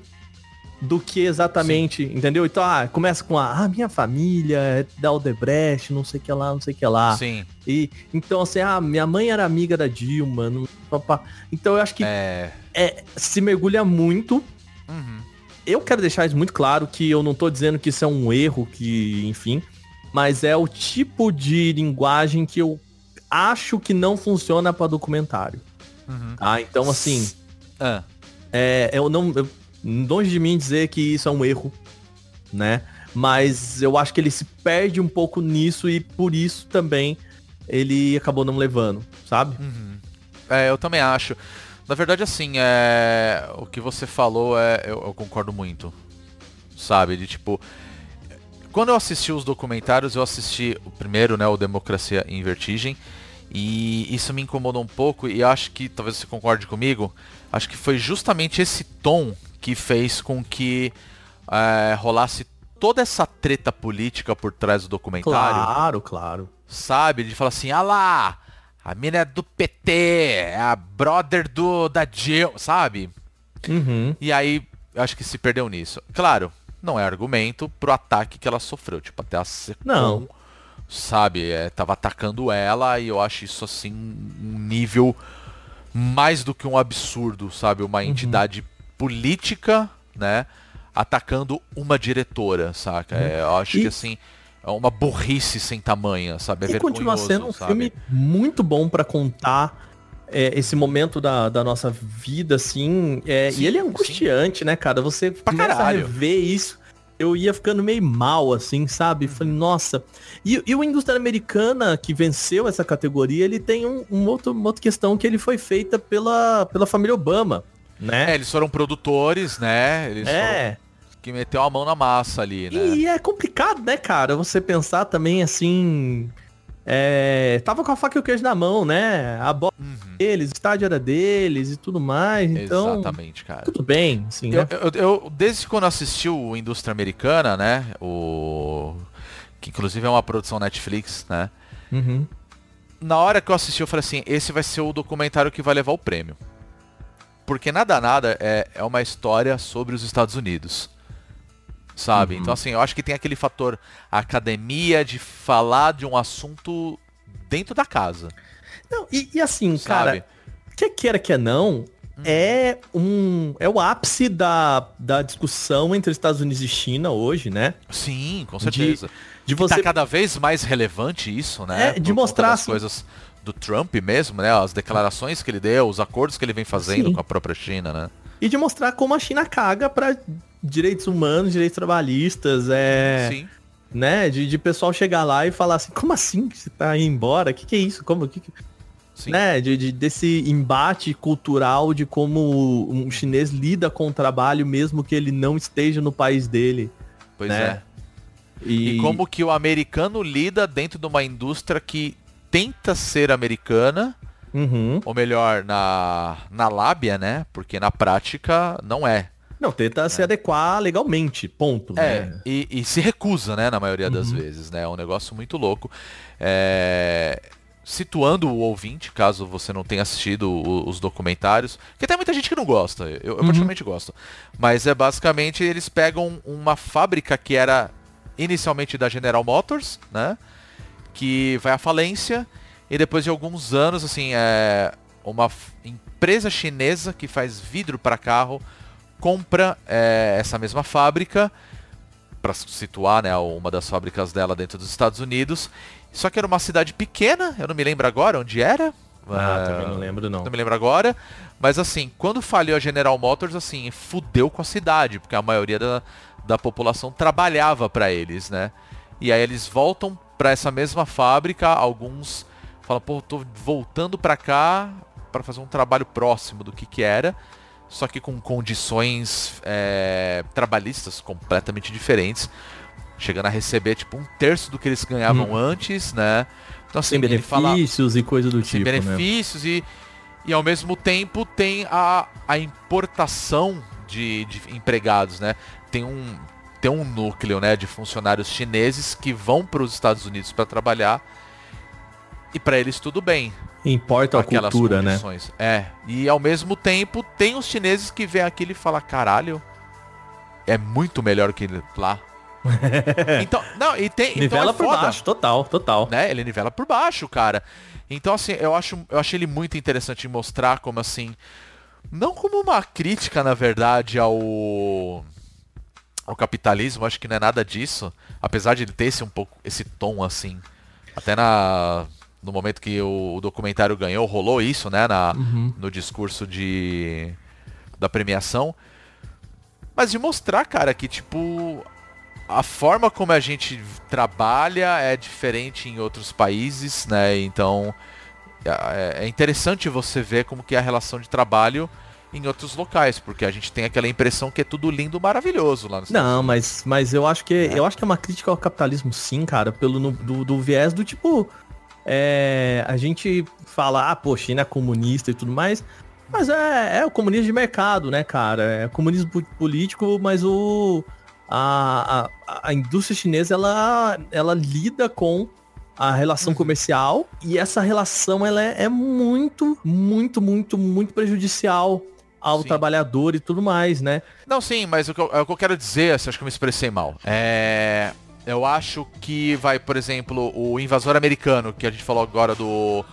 do que exatamente, entendeu? Então, ah, começa com a ah, minha família é da Aldebrecht, não sei o que lá, não sei o que lá. Sim. E então assim, ah, minha mãe era amiga da Dilma, não, papá. Então eu acho que É. é, se mergulha muito. Uhum. Eu quero deixar isso muito claro que eu não tô dizendo que isso é um erro, que, enfim, mas é o tipo de linguagem que eu acho que não funciona para documentário. Uhum. Tá? Então, assim, Ah, é, eu não. Eu, longe de mim dizer que isso é um erro, né? Mas eu acho que ele se perde um pouco nisso e por isso também ele acabou não levando, sabe? É, eu também acho. Na verdade, assim, é... o que você falou, é... eu, eu concordo muito. Sabe? De tipo. Quando eu assisti os documentários, eu assisti o primeiro, né? O Democracia em Vertigem. E isso me incomodou um pouco. E acho que, talvez você concorde comigo, acho que foi justamente esse tom que fez com que é, rolasse toda essa treta política por trás do documentário Claro, claro. sabe? De falar assim, ah lá, a mina é do PT, é a brother do da Jill, sabe? Uhum. E aí, eu acho que se perdeu nisso. Claro, não é argumento pro ataque que ela sofreu, tipo, até a Secom, Não. sabe, é, tava atacando ela e eu acho isso assim um nível mais do que um absurdo, sabe? Uma entidade política, né, atacando uma diretora, saca? É, eu acho E- que assim é uma burrice sem tamanha, sabe? É e continua sendo um sabe? filme muito bom pra contar é, esse momento da, da nossa vida, assim. é, Sim, e ele é angustiante, né, cara? Você começa a caralho. rever isso. Eu ia ficando meio mal, assim, sabe? Falei, nossa. E, e o Indústria Americana, que venceu essa categoria, ele tem um, um outro, uma outra questão que ele foi feita pela, pela família Obama, né? É, eles foram produtores, né? Eles foram É. que meteu a mão na massa ali, né? E é complicado, né, cara? Você pensar também assim. É, tava com a faca e o queijo na mão, né? A bola deles, o estádio era deles e tudo mais. Então, Exatamente, cara. tudo bem, assim, Eu, né? eu- eu- desde quando assisti o Indústria Americana, né? O. Que inclusive é uma produção Netflix, né? Uhum. Na hora que eu assisti, eu falei assim, esse vai ser o documentário que vai levar o prêmio. Porque nada nada é, é uma história sobre os Estados Unidos. Sabe? Uhum. Então assim, eu acho que tem aquele fator academia de falar de um assunto dentro da casa. Não, e, e assim, Sabe? cara, quer queira que não, é um. É o ápice da, da discussão entre Estados Unidos e China hoje, né? Sim, com De- certeza. De Você... você. Tá cada vez mais relevante isso, né? É, de Por mostrar, assim- coisas do Trump mesmo, né? As declarações que ele deu, os acordos que ele vem fazendo Sim. com a própria China, né? E de mostrar como a China caga pra direitos humanos, direitos trabalhistas, é. Sim. né? De, de pessoal chegar lá e falar assim, como assim que você tá indo embora? O que, que é isso? Como que, que-" Sim. né? De, de- desse embate cultural de como um chinês lida com o trabalho mesmo que ele não esteja no país dele. Pois né? é. E... como que o americano lida dentro de uma indústria que tenta ser americana, Uhum. ou melhor, na, na lábia, né? Porque na prática não é. Não, tenta se adequar legalmente, ponto. É, né? e, e se recusa, né, na maioria das Uhum. vezes, né? É um negócio muito louco. É, Situando o ouvinte, caso você não tenha assistido o- os documentários, porque tem muita gente que não gosta, eu, eu Uhum. particularmente gosto. Mas é basicamente, eles pegam uma fábrica que era inicialmente da General Motors, né? Que vai à falência, e depois de alguns anos, assim, é uma empresa chinesa que faz vidro para carro compra é, essa mesma fábrica para situar, né, uma das fábricas dela dentro dos Estados Unidos. Só que era uma cidade pequena, eu não me lembro agora onde era. Ah, É, também não lembro não. Não me lembro agora. Mas assim, quando falhou a General Motors, assim, fudeu com a cidade, porque a maioria da, da população trabalhava para eles, né? E aí eles voltam para essa mesma fábrica, alguns falam, pô, tô voltando para cá para fazer um trabalho próximo do que que era, só que com condições é, trabalhistas completamente diferentes, chegando a receber tipo um terço do que eles ganhavam antes, né? Então assim, Sem ele fala- benefícios e coisa do tipo, né? benefícios e, e ao mesmo tempo tem a, a importação de, de empregados, né? Tem um, tem um núcleo né, de funcionários chineses que vão para os Estados Unidos para trabalhar e para eles tudo bem. Importa a cultura, né? condições. É, e ao mesmo tempo tem os chineses que vêm aquilo e falam, caralho, é muito melhor que lá. (laughs) então, não, e tem... então Nivela é por foda baixo, total, total. né? Ele nivela por baixo, cara. Então, assim, eu acho, eu achei ele muito interessante mostrar como, assim, não como uma crítica, na verdade, ao, ao capitalismo, acho que não é nada disso, apesar de ele ter esse um pouco, esse tom, assim, até na no momento que o, o documentário ganhou, rolou isso, né, na, Uhum. no discurso de da premiação, mas de mostrar, cara, que tipo a forma como a gente trabalha é diferente em outros países, né? Então é é interessante você ver como que é a relação de trabalho em outros locais, porque a gente tem aquela impressão que é tudo lindo, maravilhoso lá no Não, mas, mas eu acho que eu acho que é uma crítica ao capitalismo, sim, cara, pelo no- do, do viés do tipo. é, a gente fala, ah, pô, China é comunista e tudo mais. Mas é, é o comunismo de mercado, né, cara? É comunismo po- político, mas o. A, a, a indústria chinesa, ela, ela lida com a relação comercial e essa relação ela é, é muito, muito, muito, muito prejudicial ao Sim. trabalhador e tudo mais, né? Não, sim, mas o que eu, é o que eu quero dizer, assim, acho que eu me expressei mal. É. Eu acho que vai, por exemplo, o invasor americano, que a gente falou agora do,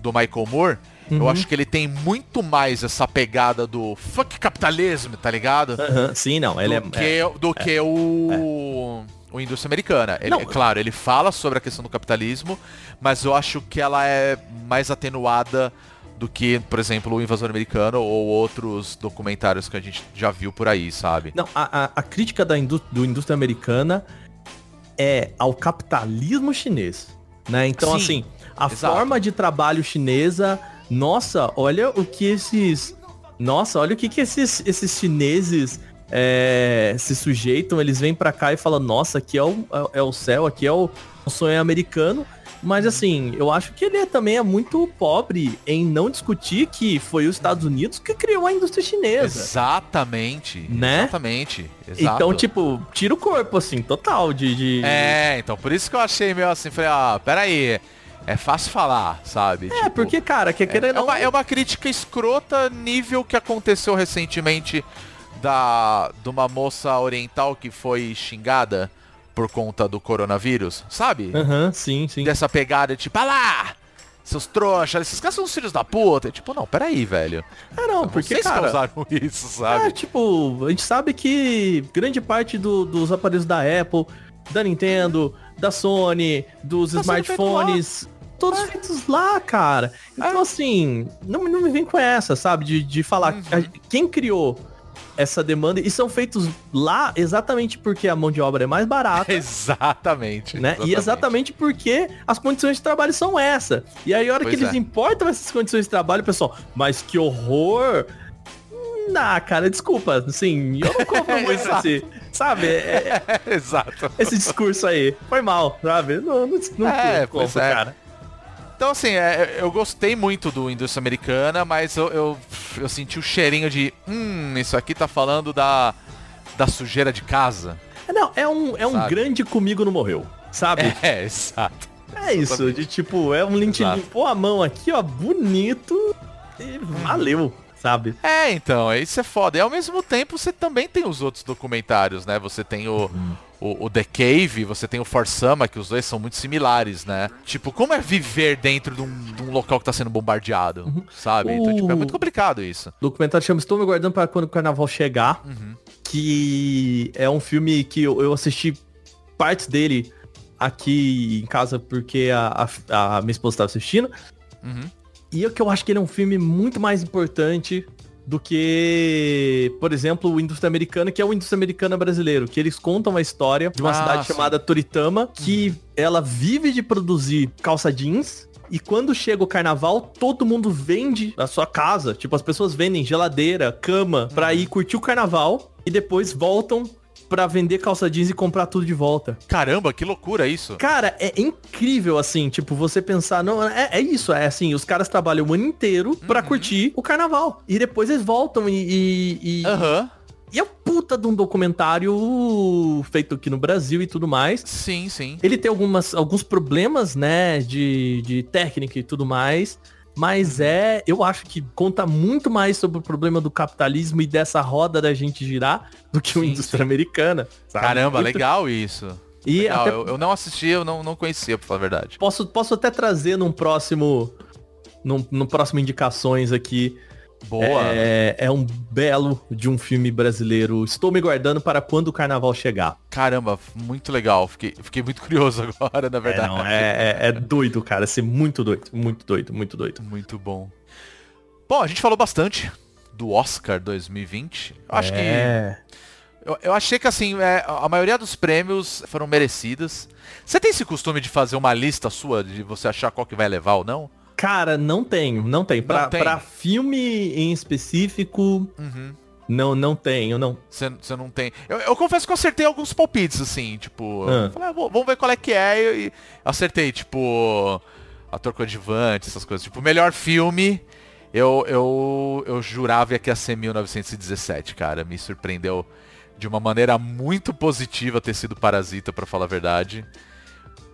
do Michael Moore, eu Uhum. acho que ele tem muito mais essa pegada do fuck capitalismo, tá ligado? Aham, Sim, não, ele do é, que, é- do que o, o indústria americana. Ele, Não. é claro, ele fala sobre a questão do capitalismo, mas eu acho que ela é mais atenuada do que, por exemplo, o invasor americano ou outros documentários que a gente já viu por aí, sabe? Não, a, a- a crítica da indú do indústria americana é ao capitalismo chinês, né? Então, Sim, assim, a exato. forma de trabalho chinesa, nossa, olha o que esses, nossa, olha o que que esses, esses chineses é, se sujeitam, eles vêm pra cá e falam, nossa, aqui é o, é, é o céu, aqui é o, o sonho americano. Mas assim, eu acho que ele é- também é muito pobre em não discutir que foi os Estados Unidos que criou a indústria chinesa. Exatamente. Né? Exatamente. Exato. Então, tipo, tira o corpo, assim, total de. de- É, então por isso que eu achei meio assim, falei, ah, peraí. É fácil falar, sabe? É, porque, cara, que É, querendo é uma, é uma crítica escrota nível que aconteceu recentemente da de uma moça oriental que foi xingada por conta do coronavírus, sabe? Aham, sim, sim. Dessa pegada, tipo, ah lá! Seus trouxas, esses caras são os filhos da puta. E, tipo, não, peraí, velho. É, não, porque, Vocês cara... causaram (laughs) isso, sabe? É, tipo, a gente sabe que grande parte do- dos aparelhos da Apple, da Nintendo, da Sony, dos Tá smartphones, todos feitos lá, cara. Então, É. assim, não, não me vem com essa, sabe? De, de falar Uhum. quem criou essa demanda e são feitos lá exatamente porque a mão de obra é mais barata. (laughs) Exatamente. né? E exatamente porque as condições de trabalho são essa. E aí, a hora Pois que eles é. importam essas condições de trabalho, pessoal, mas que horror! Ah, cara, desculpa, assim, eu não compro (laughs) muito esse, sabe, é- é- (laughs) Exato. esse discurso aí, foi mal, sabe, não, não, não É, compro, é. cara. Então, assim, é, eu gostei muito do Indústria Americana, mas eu, eu, eu senti o cheirinho de, hum, isso aqui tá falando da, da sujeira de casa. Não, é um, é um Sabe? grande comigo não morreu, sabe? É, (laughs) exato. É isso, de tipo, é um link Exato. limpou a mão aqui, ó, bonito e valeu, sabe? É, então, isso é foda. E ao mesmo tempo você também tem os outros documentários, né? Você tem o, o, o The Cave, você tem o Forsama, que os dois são muito similares, né? Tipo, como é viver dentro de um, de um local que tá sendo bombardeado, sabe? Então, tipo, é O- muito complicado isso. O documentário chama Estou me guardando para quando o carnaval chegar. Que é um filme que eu, eu assisti partes dele aqui em casa porque a, a- a minha esposa estava assistindo. Uhum. E eu que eu acho que ele é um filme muito mais importante do que, por exemplo, o Indústria Americana, que é o Indústria Americana brasileiro, que eles contam a história de uma Ah, cidade sim. chamada Toritama, que ela vive de produzir calça jeans. E quando chega o carnaval, todo mundo vende a sua casa. Tipo, as pessoas vendem geladeira, cama, pra ir curtir o carnaval. E depois voltam pra vender calça jeans e comprar tudo de volta. Caramba, que loucura isso. Cara, é incrível, assim, tipo, você pensar, não, é, é isso, é assim, os caras trabalham o ano inteiro pra curtir o carnaval. E depois eles voltam e... Aham. e é um puta de um documentário feito aqui no Brasil e tudo mais. Sim, sim. Ele tem algumas, alguns problemas, né, de, de técnica e tudo mais. Mas Uhum. é, eu acho que conta muito mais sobre o problema do capitalismo e dessa roda da gente girar do que o Sim, indústria sim. americana. sabe? Caramba, Muito- legal isso. E Legal, até eu, eu não assisti, eu não, não conhecia, pra falar a verdade. Posso, posso até trazer num próximo. Num, no próximo indicações aqui. Boa. É, é um belo de um filme brasileiro. Estou me guardando para quando o carnaval chegar. Caramba, muito legal. Fiquei, fiquei muito curioso (laughs) agora, na É, verdade. não, é, é- é doido, cara. Ser muito doido. Muito doido, muito doido. Muito bom. Bom, a gente falou bastante do Oscar 2020. Eu acho que. É. Eu, eu achei que assim, é, a maioria dos prêmios foram merecidas. Você tem esse costume de fazer uma lista sua, de você achar qual que vai levar ou não? Cara, não tenho, não tenho. Pra, Não tem? pra filme em específico, Uhum. não, não tenho, não. Você não tem. Eu, eu confesso que eu acertei alguns palpites, assim, tipo. Ah. Falei, ah, vou- vamos ver qual é que é. E, e acertei, tipo. Ator coadjuvante, essas coisas. Tipo, melhor filme. Eu, eu, eu jurava que ia ser 1917, cara. Me surpreendeu de uma maneira muito positiva ter sido Parasita, pra falar a verdade.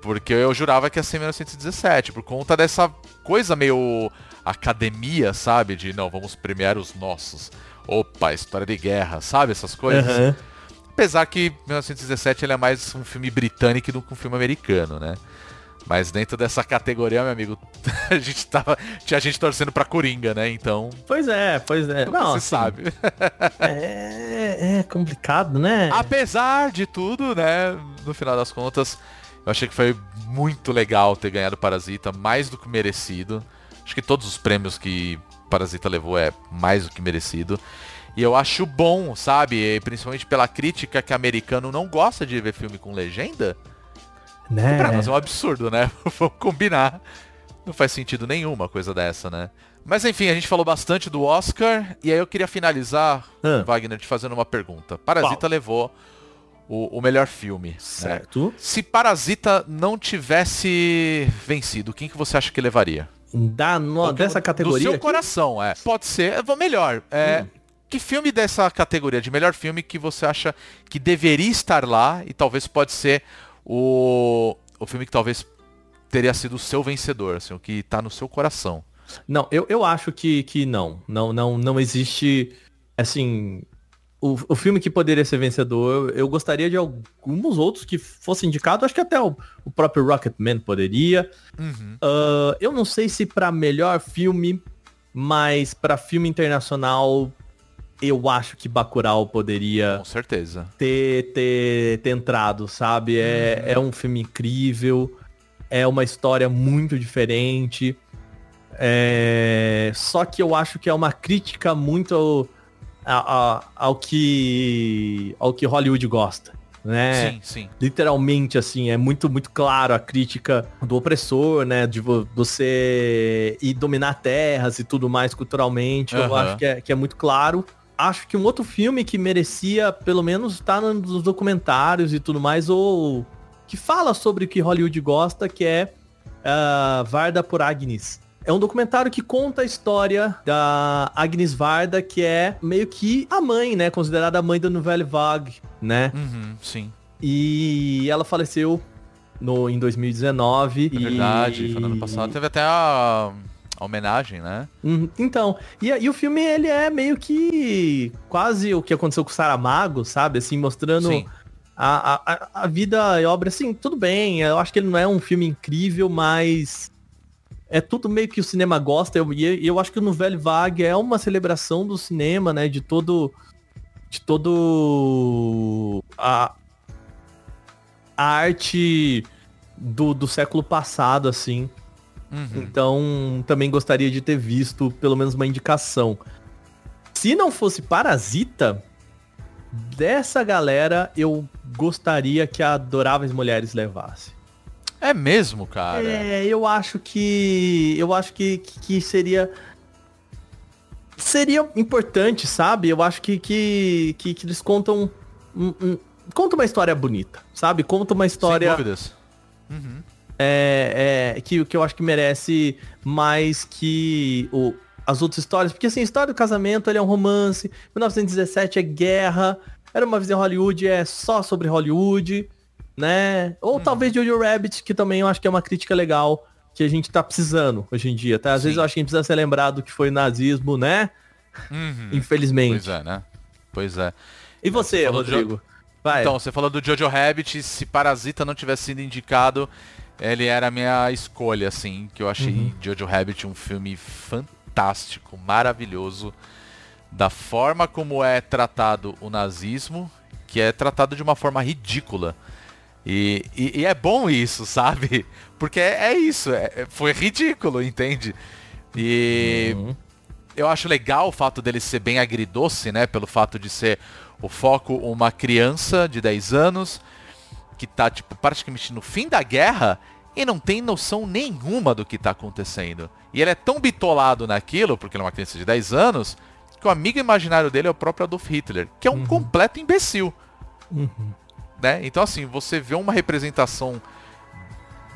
Porque eu jurava que ia ser 1917, por conta dessa coisa meio academia, sabe? De não, vamos premiar os nossos. Opa, história de guerra, sabe? Essas coisas. Aham. Apesar que 1917 ele é mais um filme britânico do que um filme americano, né? Mas dentro dessa categoria, meu amigo, (laughs) a gente tava. Tinha gente torcendo pra Coringa, né? Então. Pois é, pois é. Não, você assim, sabe. (laughs) É, é complicado, né? Apesar de tudo, né? No final das contas, eu achei que foi muito legal ter ganhado Parasita, mais do que merecido. Acho que todos os prêmios que Parasita levou é mais do que merecido. E eu acho bom, sabe? E Principalmente pela crítica que americano não gosta de ver filme com legenda. né? Pra nós é um absurdo, né? (laughs) Vamos combinar. Não faz sentido nenhum uma coisa dessa, né? Mas enfim, a gente falou bastante do Oscar. E aí eu queria finalizar, Ah. Wagner, te fazendo uma pergunta. Parasita levou o, o melhor filme. né? Certo. Se Parasita não tivesse vencido, quem que você acha que levaria? Da, no- dessa categoria. Do seu aqui? coração, é. Pode ser. eu Vou melhor. É, Hum. Que filme dessa categoria de melhor filme que você acha que deveria estar lá e talvez pode ser o, o filme que talvez teria sido o seu vencedor, assim, o que tá no seu coração. Não, eu, eu acho que, que não. Não, não, não existe. Assim. O, o filme que poderia ser vencedor, eu gostaria de alguns outros que fossem indicados. Acho que até o, o próprio Rocketman poderia. Uhum. Ah, eu não sei se pra melhor filme, mas pra filme internacional, eu acho que Bacurau poderia Com certeza. ter, ter, ter entrado, sabe? É, é um filme incrível, é uma história muito diferente. É... Só que eu acho que é uma crítica muito a- a- ao que ao que Hollywood gosta, né? Sim, sim. Literalmente, assim, é muito, muito claro a crítica do opressor, né? De vo- você ir dominar terras e tudo mais culturalmente. Eu Aham. acho que é, que é muito claro. Acho que um outro filme que merecia, pelo menos, estar nos documentários e tudo mais, ou que fala sobre o que Hollywood gosta, que é ah, Varda por Agnes. É um documentário que conta a história da Agnes Varda, que é meio que a mãe, né? Considerada a mãe da Nouvelle Vague, né? Uhum, sim. E ela faleceu no, em 2019. É verdade, foi no ano passado. Teve até a, a homenagem, né? Hum, Então, e, e o filme, ele é meio que quase o que aconteceu com o Saramago, sabe? Assim, mostrando Sim. a, a, a- a vida e obra. Assim, tudo bem, eu acho que ele não é um filme incrível, mas é tudo meio que o cinema gosta. Eu- E eu, acho que o Nouvelle Vague é uma celebração do cinema, né? De todo... De todo... A, a arte do, do século passado, assim. Uhum. Então, também gostaria de ter visto pelo menos uma indicação. Se não fosse Parasita, dessa galera eu gostaria que a Adoráveis Mulheres levasse. É mesmo, cara? É, eu acho que. Eu acho que, que, que seria. Seria importante, sabe? Eu acho que, que, que, que eles contam. Um, um, conta uma história bonita, sabe? Conta uma história. Sem dúvidas. Uhum. É, é, que, que eu acho que merece mais que o, as outras histórias. Porque assim, a história do casamento ele é um romance. 1917 é guerra. Era uma visão Hollywood, é só sobre Hollywood, né? Ou Uhum. talvez Jojo Rabbit, que também eu acho que é uma crítica legal que a gente tá precisando hoje em dia, tá? Às vezes eu acho que a gente precisa ser lembrado que foi nazismo, né? Uhum. Infelizmente. Pois é, né? Pois é. E você, falou de Rodrigo? Vai. Então, você falou do Jojo Rabbit, se Parasita não tivesse sido indicado, ele era a minha escolha, assim, que eu achei Uhum. Jojo Rabbit um filme fantástico, maravilhoso, da forma como é tratado o nazismo, que é tratado de uma forma ridícula. E, e- e é bom isso, (laughs) sabe? Porque é, é isso, é- é- foi ridículo, entende? E Uhum. eu acho legal o fato dele ser bem agridoce, né? Pelo fato de ser o foco uma criança de 10 anos que tá, tipo, praticamente no fim da guerra e não tem noção nenhuma do que tá acontecendo. E ele é tão bitolado naquilo, porque ele é uma criança de 10 anos, que o amigo imaginário dele é o próprio Adolf Hitler, que é um completo imbecil. Né? Então, assim, você vê uma representação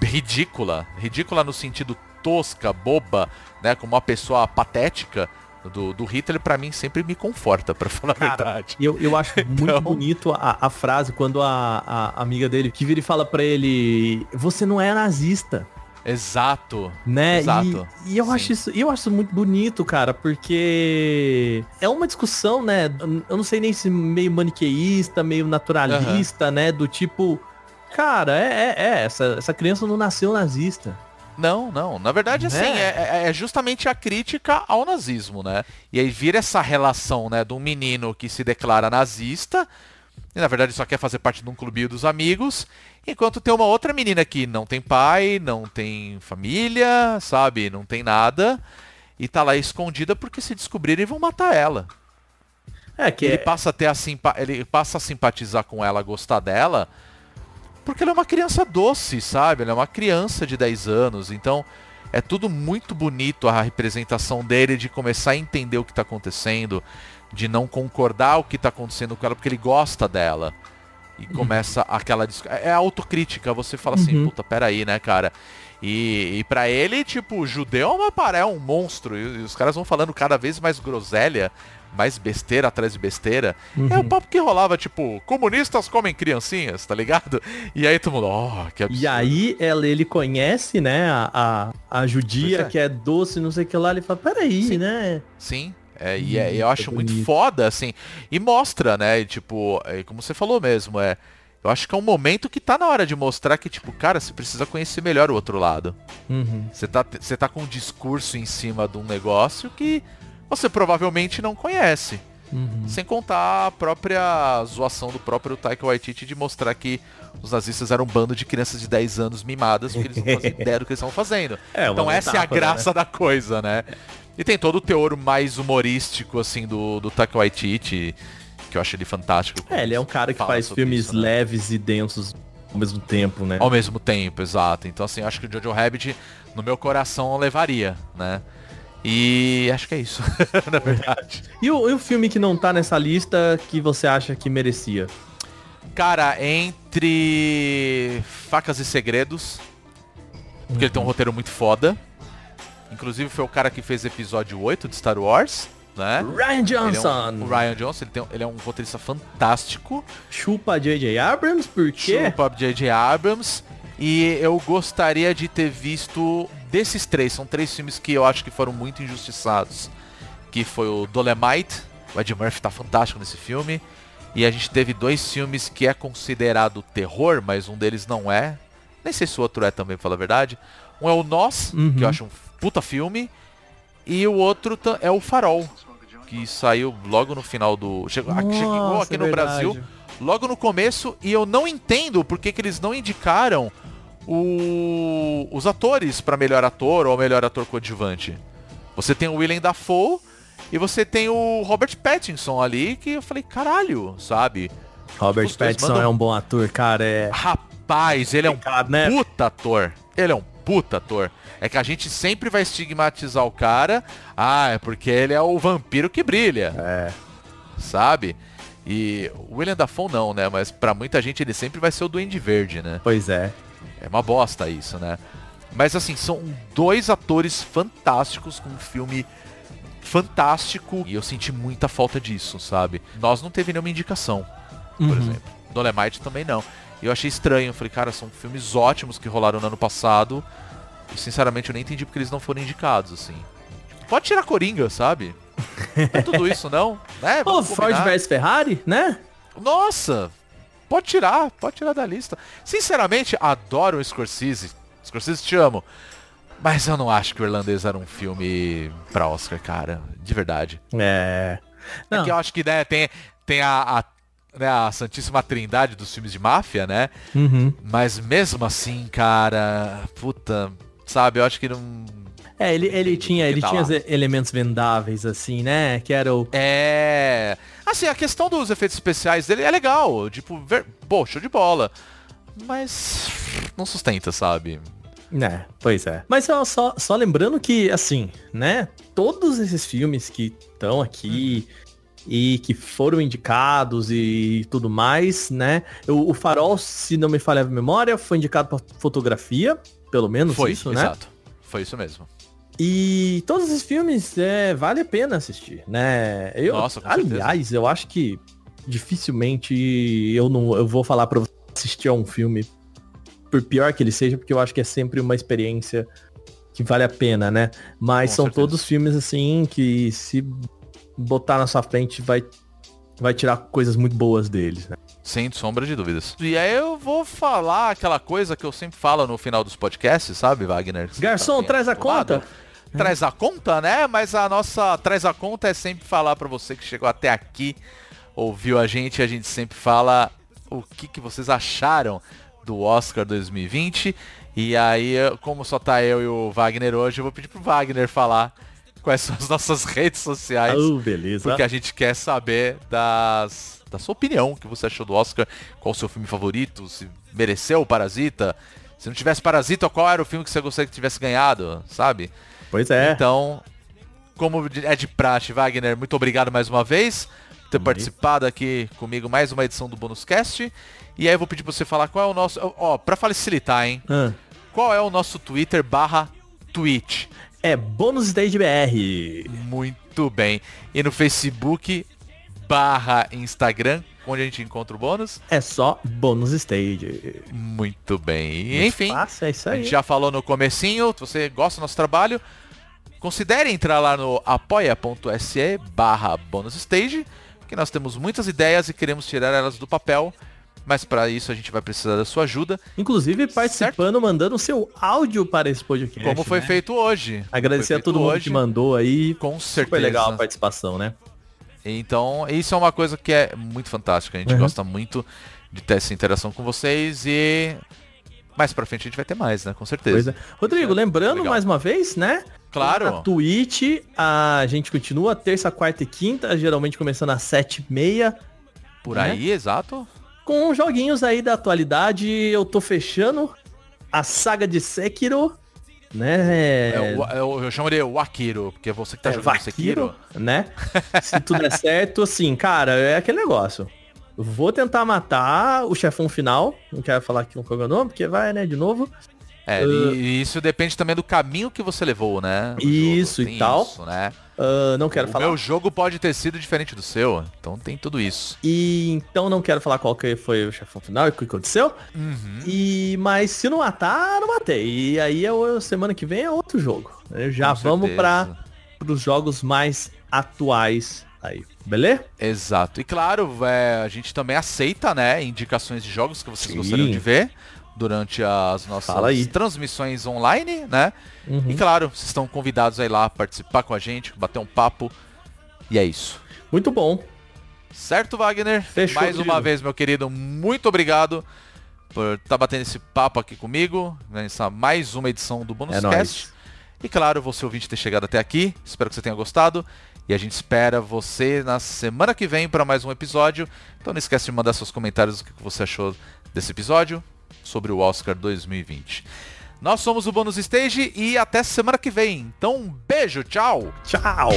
ridícula, ridícula no sentido tosca, boba, né, como uma pessoa patética do, do Hitler, pra mim sempre me conforta, pra (laughs) falar a verdade. E eu, eu acho muito Então- bonito a, a frase quando a, a amiga dele que vira e fala pra ele: Você não é nazista. Exato. Né? Exato. E, e eu Sim. acho isso, eu acho isso muito bonito, cara, porque é uma discussão, né? Eu não sei nem se meio maniqueísta, meio naturalista, né? Do tipo, cara, é, é, é, essa, essa criança não nasceu nazista. Não, não. Na verdade, assim, Né? é, é- é justamente a crítica ao nazismo, né? E aí vira essa relação, né, de um menino que se declara nazista, e na verdade só quer fazer parte de um clubinho dos amigos, enquanto tem uma outra menina que não tem pai, não tem família, sabe? Não tem nada, e tá lá escondida porque se descobrirem vão matar ela. É, que ele é- passa a ter a simpa ele passa a simpatizar com ela, gostar dela, porque ela é uma criança doce, sabe? Ela é uma criança de 10 anos, então é tudo muito bonito a representação dele de começar a entender o que tá acontecendo, de não concordar o que tá acontecendo com ela porque ele gosta dela. E começa aquela dis- é autocrítica, você fala assim, Uhum. puta, peraí, né, cara? E, e para ele, tipo, judeu é uma paré, é um monstro. E, e os caras vão falando cada vez mais groselha, mais besteira atrás de besteira. É o papo que rolava, tipo, comunistas comem criancinhas, tá ligado? E aí todo mundo, oh, que absurdo. E aí ela, ele conhece, né, a, a, a judia, é. que é doce, não sei o que lá, ele fala, peraí, né? Sim. É, e é- Hum, eu acho muito foda, assim. E mostra, né? e, Tipo, é, como você falou mesmo, é. Eu acho que é um momento que tá na hora de mostrar que, tipo, cara, você precisa conhecer melhor o outro lado. Uhum. Você tá, você tá com um discurso em cima de um negócio que você provavelmente não conhece. Uhum. Sem contar a própria zoação do próprio Taika Waititi de mostrar que os nazistas eram um bando de crianças de 10 anos mimadas porque eles não faziam (laughs) ideia do que eles estavam fazendo. É, então essa é a graça da coisa, né? E tem todo o teor mais humorístico, assim, do, do Taika Waititi, que eu acho ele fantástico. É, ele é um cara que faz filmes isso, né? leves e densos ao mesmo tempo, né? Ao mesmo tempo, exato. Então, assim, eu acho que o Jojo Rabbit, no meu coração, levaria, né? E acho que é isso, (laughs) na verdade. E o, e o filme que não tá nessa lista que você acha que merecia? Cara, entre Facas e Segredos, porque ele tem um roteiro muito foda. Inclusive foi o cara que fez episódio 8 de Star Wars, né? Ryan Ele é um- Johnson! o Ryan Johnson, ele, tem, ele é um roteirista fantástico. Chupa J.J. Abrams, por quê? Chupa J.J. Abrams. E eu gostaria de ter visto desses três, são três filmes que eu acho que foram muito injustiçados. Que foi o Dolemite, o Ed Murphy tá fantástico nesse filme. E a gente teve dois filmes que é considerado terror, mas um deles não é. Nem sei se o outro é também, pra falar a verdade. Um é o Nós, Uhum. que eu acho um puta filme. E o outro é o Farol, que saiu logo no final do... Chegou, Nossa, aqui é no verdade. Brasil logo no começo e eu não entendo por que, que eles não indicaram o- os atores pra melhor ator ou melhor ator coadjuvante. Você tem o Willem Dafoe e você tem o Robert Pattinson ali, que eu falei, caralho, sabe? Robert Os Pattinson mandam- é um bom ator, cara. É. Rapaz, ele é um né? puta ator. Ele é um puta ator. É que a gente sempre vai estigmatizar o cara. Ah, é porque ele é o vampiro que brilha. É. Sabe? E o William Dafoe não, né? Mas pra muita gente ele sempre vai ser o Duende Verde, né? Pois é. É uma bosta isso, né? Mas assim, são dois atores fantásticos com um filme fantástico e eu senti muita falta disso, sabe? Nós não teve nenhuma indicação, por Uhum. exemplo. Dolemite também não. E eu achei estranho, eu falei, cara, são filmes ótimos que rolaram no ano passado e sinceramente eu nem entendi porque eles não foram indicados, assim. Pode tirar Coringa, sabe? Não é tudo isso, não? (laughs) É, Pô, Ford vs Ferrari, né? Nossa! Pode tirar, pode tirar da lista. Sinceramente, adoro o Scorsese. Scorsese te amo. Mas eu não acho que o Irlandês era um filme pra Oscar, cara. De verdade. É. É Não. que eu acho que né, tem, tem a, a, né, a Santíssima Trindade dos filmes de máfia, né? Uhum. Mas mesmo assim, cara, puta, sabe, eu acho que não. É, ele, ele tinha, ele tá tinha elementos vendáveis, assim, né? Que era o. É. Assim, a questão dos efeitos especiais dele é legal. Tipo, ver... pô, show de bola. Mas não sustenta, sabe? É, pois é. Mas só, só, só lembrando que, assim, né? Todos esses filmes que estão aqui e que foram indicados e tudo mais, né? O, o Farol, se não me falha a memória, foi indicado para fotografia, pelo menos Foi, isso, né? exato. Foi isso mesmo. E todos esses filmes é, vale a pena assistir, né? Eu, Nossa, com certeza. aliás, eu acho que dificilmente eu não eu vou falar para você assistir a um filme por pior que ele seja, porque eu acho que é sempre uma experiência que vale a pena, né? Mas Com são certeza. todos filmes assim que se botar na sua frente vai vai tirar coisas muito boas deles, né? Sem sombra de dúvidas. E aí eu vou falar aquela coisa que eu sempre falo no final dos podcasts, sabe, Wagner? Você Garçom, bem traz a conta. Traz a conta, né? Mas a nossa traz a conta é sempre falar pra você que chegou até aqui, ouviu a gente, a gente sempre fala o que, que vocês acharam do Oscar 2020. E aí, como só tá eu e o Wagner hoje, eu vou pedir pro Wagner falar quais são as (laughs) nossas redes sociais. Oh, beleza. Porque a gente quer saber das, da sua opinião, o que você achou do Oscar, qual o seu filme favorito, se mereceu o Parasita. Se não tivesse Parasita, qual era o filme que você gostaria que tivesse ganhado, sabe? Pois é. Então, como é de praxe, Wagner, muito obrigado mais uma vez por ter aí. participado aqui comigo mais uma edição do Bônus Cast. E aí eu vou pedir pra você falar qual é o nosso... Ó, pra facilitar, hein? Ah, Qual é o nosso Twitter barra Twitch? é Bônus Stage BR. Muito bem. E no Facebook barra Instagram, onde a gente encontra o bônus? É só Bônus Stage. Muito bem. Muito enfim, fácil, é isso a aí. gente já falou no comecinho, se você gosta do nosso trabalho, considere entrar lá no apoia.se barra bônus stage, que nós temos muitas ideias e queremos tirar elas do papel, mas para isso a gente vai precisar da sua ajuda, Inclusive participando, mandando o seu áudio para esse podcast. como foi né? feito hoje. Agradecer Foi a todo mundo hoje, que mandou aí. Com certeza. legal a participação, né? Então, isso é uma coisa que é muito fantástica. A gente Uhum. gosta muito de ter essa interação com vocês e mais pra frente a gente vai ter mais, né? Com certeza. É. Rodrigo, lembrando Legal. mais uma vez, né? Claro. Na Twitch, a gente continua terça, quarta e quinta, geralmente começando às sete e meia, Por né? aí, exato. com joguinhos aí da atualidade. Eu tô fechando a saga de Sekiro, né? É, o- é o- eu chamo de Wakiro, porque é você que tá É, jogando Sekiro. né? (laughs) Se tudo der certo, assim, cara, é aquele negócio. Eu Vou tentar matar o chefão final. Não quero falar aqui qual é o nome, porque vai, né, de novo. É, Uh, e isso depende também do caminho que você levou, né? Isso e tal. isso, né? Ah, não quero o falar. meu jogo pode ter sido diferente do seu, então tem tudo isso. E então não quero falar qual que foi o chefão final e o que aconteceu. Uhum. E mas se não matar, não matei. E aí eu, semana que vem é outro jogo. Já Com vamos para os jogos mais atuais aí, beleza? Exato. E claro, é, a gente também aceita, né, indicações de jogos que vocês Sim. gostariam de ver durante as nossas transmissões online, né? Uhum. E claro, vocês estão convidados aí lá a participar com a gente, bater um papo. E é isso. Muito bom. Certo, Wagner? Fechou, Mais querido. uma vez, meu querido, muito obrigado por estar tá batendo esse papo aqui comigo, nessa mais uma edição do Bônus É Cast. nóis. E claro, você ouvinte ter chegado até aqui. Espero que você tenha gostado. E a gente espera você na semana que vem para mais um episódio. Então não esquece de mandar seus comentários do que você achou desse episódio sobre o Oscar 2020. Nós somos o Bônus Stage e até semana que vem. Então, um beijo, tchau! Tchau!